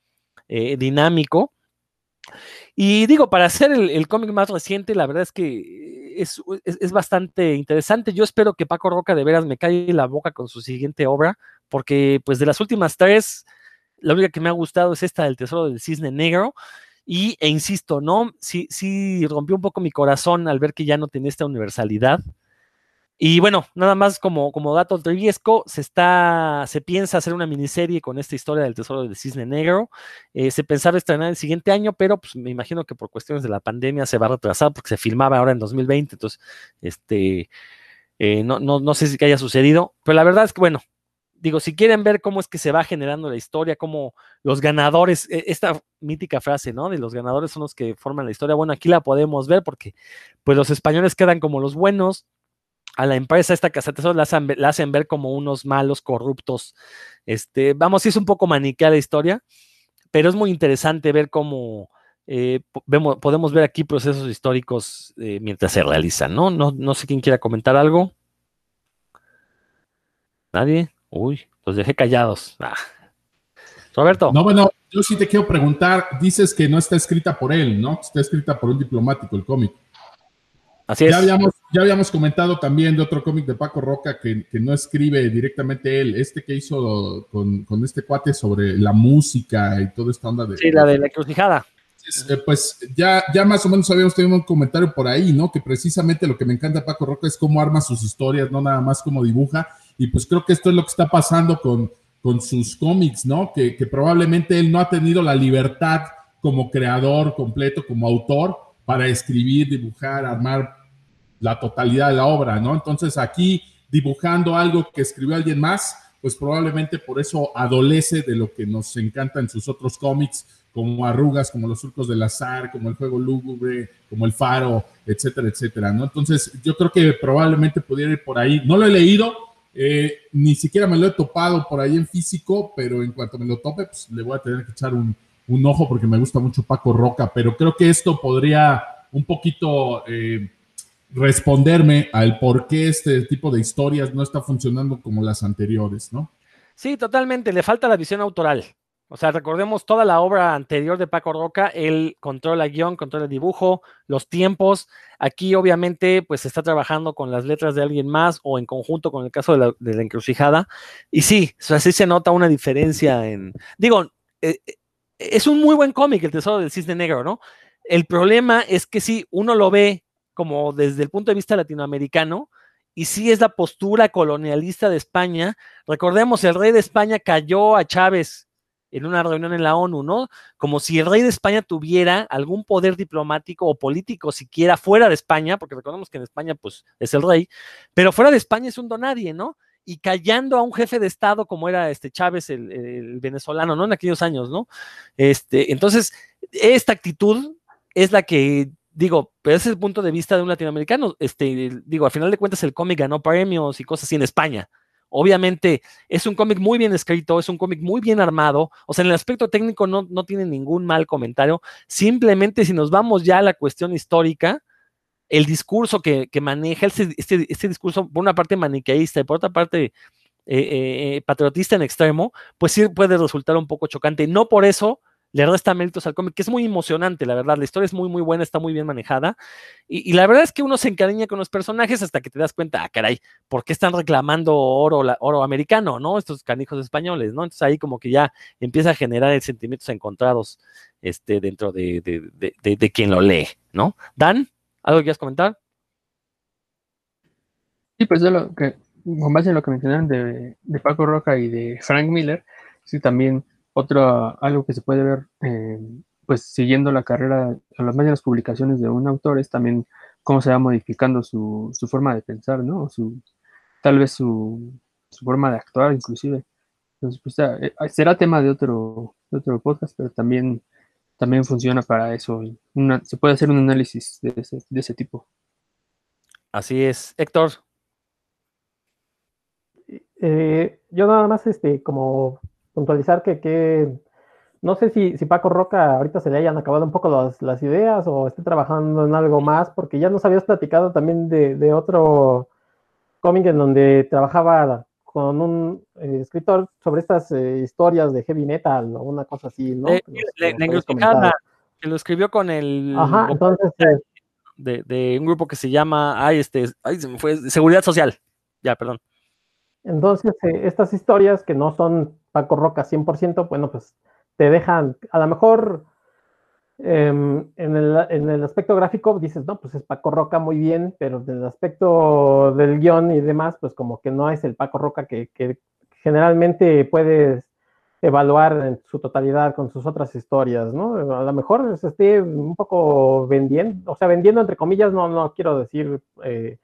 eh, dinámico. Y digo, para hacer el, cómic más reciente, la verdad es que es, es, bastante interesante. Yo espero que Paco Roca de veras me caiga la boca con su siguiente obra, porque pues de las últimas tres, la única que me ha gustado es esta del Tesoro del Cisne Negro. Y, e insisto, ¿no? Sí, sí rompió un poco mi corazón al ver que ya no tenía esta universalidad. Y bueno, nada más como, como dato triviesco, se está, se piensa hacer una miniserie con esta historia del tesoro del cisne negro. Eh, se pensaba estrenar el siguiente año, pero pues me imagino que por cuestiones de la pandemia se va a retrasar porque se filmaba ahora en 2020. Entonces, este, eh, no, no, no sé si que haya sucedido, pero la verdad es que bueno, digo, si quieren ver cómo es que se va generando la historia, cómo los ganadores, e, esta mítica frase, ¿no? De los ganadores son los que forman la historia. Bueno, aquí la podemos ver porque, pues, los españoles quedan como los buenos. A la empresa esta casa la hacen, la hacen ver como unos malos, corruptos. Este, vamos, sí es un poco maniquea la historia, pero es muy interesante ver cómo eh, vemos, podemos ver aquí procesos históricos eh, mientras se realizan, ¿no? ¿no? No sé quién quiera comentar algo. ¿Nadie? Uy, los dejé callados. Ah. Roberto. No, bueno, yo sí te quiero preguntar, dices que no está escrita por él, ¿no? Está escrita por un diplomático el cómic. Así es. Ya habíamos, ya habíamos comentado también de otro cómic de Paco Roca que, no escribe directamente él, este que hizo con, este cuate sobre la música y toda esta onda de... Sí, la de la encrucijada. Eh, pues ya, ya más o menos habíamos tenido un comentario por ahí, ¿no? Que precisamente lo que me encanta Paco Roca es cómo arma sus historias, no nada más cómo dibuja. Y pues creo que esto es lo que está pasando con, con sus cómics, ¿no? Que, probablemente él no ha tenido la libertad como creador completo, como autor, para escribir, dibujar, armar la totalidad de la obra, ¿no? Entonces aquí dibujando algo que escribió alguien más, pues probablemente por eso adolece de lo que nos encanta en sus otros cómics, como Arrugas, como Los Surcos del Azar, como El Juego Lúgubre, como El Faro, etcétera, etcétera, ¿no? Entonces yo creo que probablemente pudiera ir por ahí. No lo he leído, eh, ni siquiera me lo he topado por ahí en físico, pero en cuanto me lo tope, pues le voy a tener que echar un, ojo porque me gusta mucho Paco Roca, pero creo que esto podría un poquito eh, responderme al por qué este tipo de historias no está funcionando como las anteriores, ¿no? Sí, totalmente, le falta la visión autoral. O sea, recordemos toda la obra anterior de Paco Roca, él controla guion, controla dibujo, los tiempos. Aquí obviamente pues está trabajando con las letras de alguien más o en conjunto con el caso de la, encrucijada. Y sí, o sea, sí se nota una diferencia en... Digo, eh, eh, es un muy buen cómic el Tesoro del Cisne Negro, ¿no? El problema es que sí, uno lo ve como desde el punto de vista latinoamericano, y sí es la postura colonialista de España. Recordemos, el rey de España cayó a Chávez en una reunión en la ONU, ¿no? Como si el rey de España tuviera algún poder diplomático o político siquiera fuera de España, porque recordemos que en España pues es el rey, pero fuera de España es un donadie, ¿no? Y callando a un jefe de Estado como era este Chávez, el, venezolano, ¿no? En aquellos años, ¿no? Este, entonces, esta actitud es la que digo, pero ese es el punto de vista de un latinoamericano. Este, digo, al final de cuentas, el cómic ganó premios y cosas así en España. Obviamente es un cómic muy bien escrito, es un cómic muy bien armado, o sea, en el aspecto técnico no, no tiene ningún mal comentario, simplemente si nos vamos ya a la cuestión histórica, el discurso que, maneja, este, este, este, discurso por una parte maniqueísta y por otra parte eh, eh, eh, patriotista en extremo, pues sí puede resultar un poco chocante. No por eso le resta méritos al cómic, que es muy emocionante, la verdad. La historia es muy, muy buena, está muy bien manejada. Y, la verdad es que uno se encariña con los personajes hasta que te das cuenta, ah, caray, ¿por qué están reclamando oro, oro americano, no? Estos canijos españoles, ¿no? Entonces ahí como que ya empieza a generar sentimientos encontrados este, dentro de, de, quien lo lee, ¿no? Dan, ¿algo que quieras comentar? Sí, pues yo lo que, con base en lo que mencionaron de, de Paco Roca y de Frank Miller, sí, también otro, algo que se puede ver, eh, pues siguiendo la carrera, a las las publicaciones de un autor es también cómo se va modificando su, su forma de pensar, ¿no? Su, tal vez su, su forma de actuar inclusive. Entonces, pues, eh, será tema de otro, de otro podcast, pero también, también funciona para eso. Una, se puede hacer un análisis de ese, de ese tipo. Así es. Héctor. Eh, yo nada más, este, como puntualizar que, que no sé si, si, Paco Roca ahorita se le hayan acabado un poco las, las, ideas o esté trabajando en algo más, porque ya nos habías platicado también de, de otro cómic en donde trabajaba con un eh, escritor sobre estas eh, historias de heavy metal o una cosa así, ¿no? Eh, que lo escribió con el Ajá, entonces, de, de, un grupo que se llama, ay, este, ay, se me fue, Seguridad Social. Ya, perdón. Entonces, estas historias que no son Paco Roca 100%, bueno, pues te dejan, a lo mejor em, en, el, en, el, aspecto gráfico dices, no, pues es Paco Roca muy bien, pero en el aspecto del guion y demás, pues como que no es el Paco Roca que, generalmente puedes evaluar en su totalidad con sus otras historias, ¿no? A lo mejor se esté un poco vendiendo, o sea, vendiendo entre comillas, no, no quiero decir eh,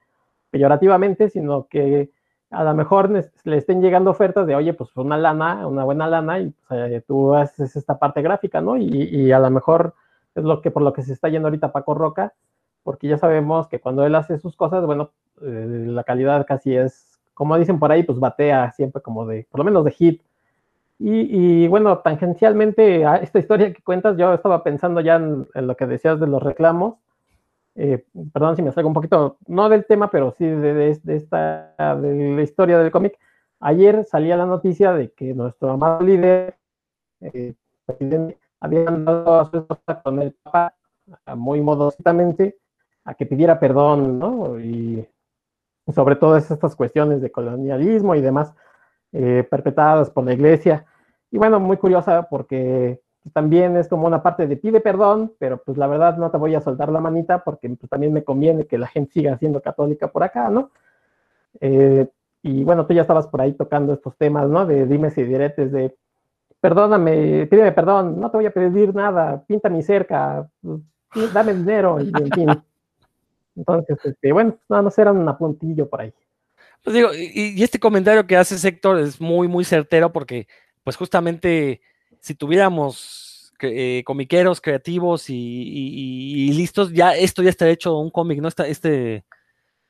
peyorativamente, sino que a lo mejor le estén llegando ofertas de, oye, pues una lana, una buena lana, y pues, tú haces esta parte gráfica, ¿no? Y, y, a lo mejor es lo que por lo que se está yendo ahorita Paco Roca, porque ya sabemos que cuando él hace sus cosas, bueno, eh, la calidad casi es, como dicen por ahí, pues batea siempre como de, por lo menos de hit. Y, y bueno, tangencialmente a esta historia que cuentas, yo estaba pensando ya en, en lo que decías de los reclamos, eh, perdón si me salgo un poquito, no del tema, pero sí de, esta, de la historia del cómic. Ayer salía la noticia de que nuestro amado líder, eh, había mandado a su esposa con el Papa muy modostamente a que pidiera perdón, ¿no? Y sobre todas estas cuestiones de colonialismo y demás eh, perpetradas por la iglesia. Y bueno, muy curiosa porque también es como una parte de pide perdón, pero pues la verdad no te voy a soltar la manita porque pues, también me conviene que la gente siga siendo católica por acá, ¿no? Eh, y bueno, tú ya estabas por ahí tocando estos temas, ¿no? De dimes y diretes, de perdóname, pídeme perdón, no te voy a pedir nada, pinta mi cerca, pues, dame dinero, y en fin. Entonces, este, bueno, nada más era un apuntillo por ahí. Pues digo, y, y este comentario que hace Héctor es muy, muy certero porque, pues justamente si tuviéramos eh, comiqueros creativos y, listos, ya esto ya estaría hecho un cómic, ¿no? Esta, este,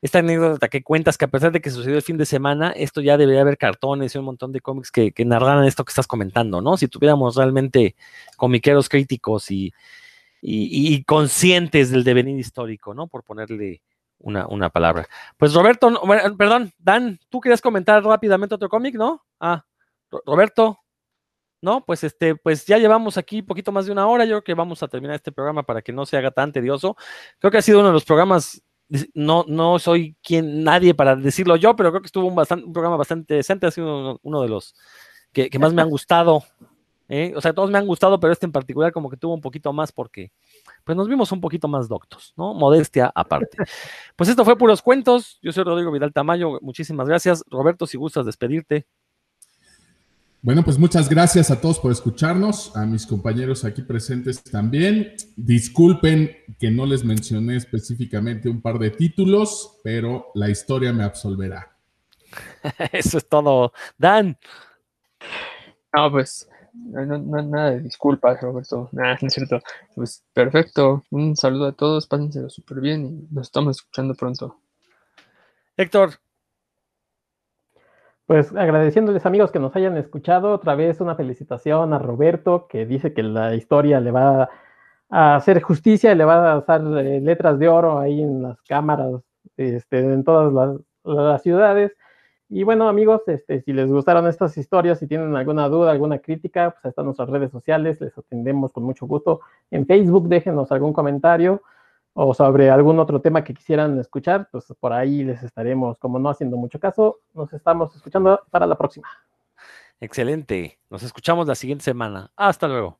esta anécdota que cuentas, que a pesar de que sucedió el fin de semana, esto ya debería haber cartones y un montón de cómics que, que narraran esto que estás comentando, ¿no? Si tuviéramos realmente comiqueros críticos y, y conscientes del devenir histórico, ¿no? Por ponerle una, una palabra. Pues Roberto, perdón, Dan, tú querías comentar rápidamente otro cómic, ¿no? Ah, Roberto. No, pues este, pues ya llevamos aquí poquito más de una hora. Yo creo que vamos a terminar este programa para que no se haga tan tedioso. Creo que ha sido uno de los programas. No, no soy quien nadie para decirlo yo, pero creo que estuvo un, programa bastante interesante. Ha sido uno, de los que, más me han gustado. ¿eh? O sea, todos me han gustado, pero este en particular como que tuvo un poquito más porque pues nos vimos un poquito más doctos, ¿no? Modestia aparte. Pues esto fue Puros Cuentos. Yo soy Rodrigo Vidal Tamayo. Muchísimas gracias. Roberto, si gustas despedirte. Bueno, pues muchas gracias a todos por escucharnos, a mis compañeros aquí presentes también. Disculpen que no les mencioné específicamente un par de títulos, pero la historia me absolverá. (laughs) Eso es todo. Dan. No, pues no, nada de disculpas, Roberto. Nada, no es cierto. Pues perfecto. Un saludo a todos, pásenselo súper bien y nos estamos escuchando pronto. Héctor. Pues agradeciéndoles amigos que nos hayan escuchado, otra vez una felicitación a Roberto que dice que la historia le va a hacer justicia le va a dar eh, letras de oro ahí en las cámaras, este, en todas las, ciudades. Y bueno amigos, este, si les gustaron estas historias, si tienen alguna duda, alguna crítica, pues están nuestras redes sociales, les atendemos con mucho gusto. En Facebook déjenos algún comentario o sobre algún otro tema que quisieran escuchar, pues por ahí les estaremos, como no haciendo mucho caso, nos estamos escuchando para la próxima. Excelente. Nos escuchamos la siguiente semana. Hasta luego.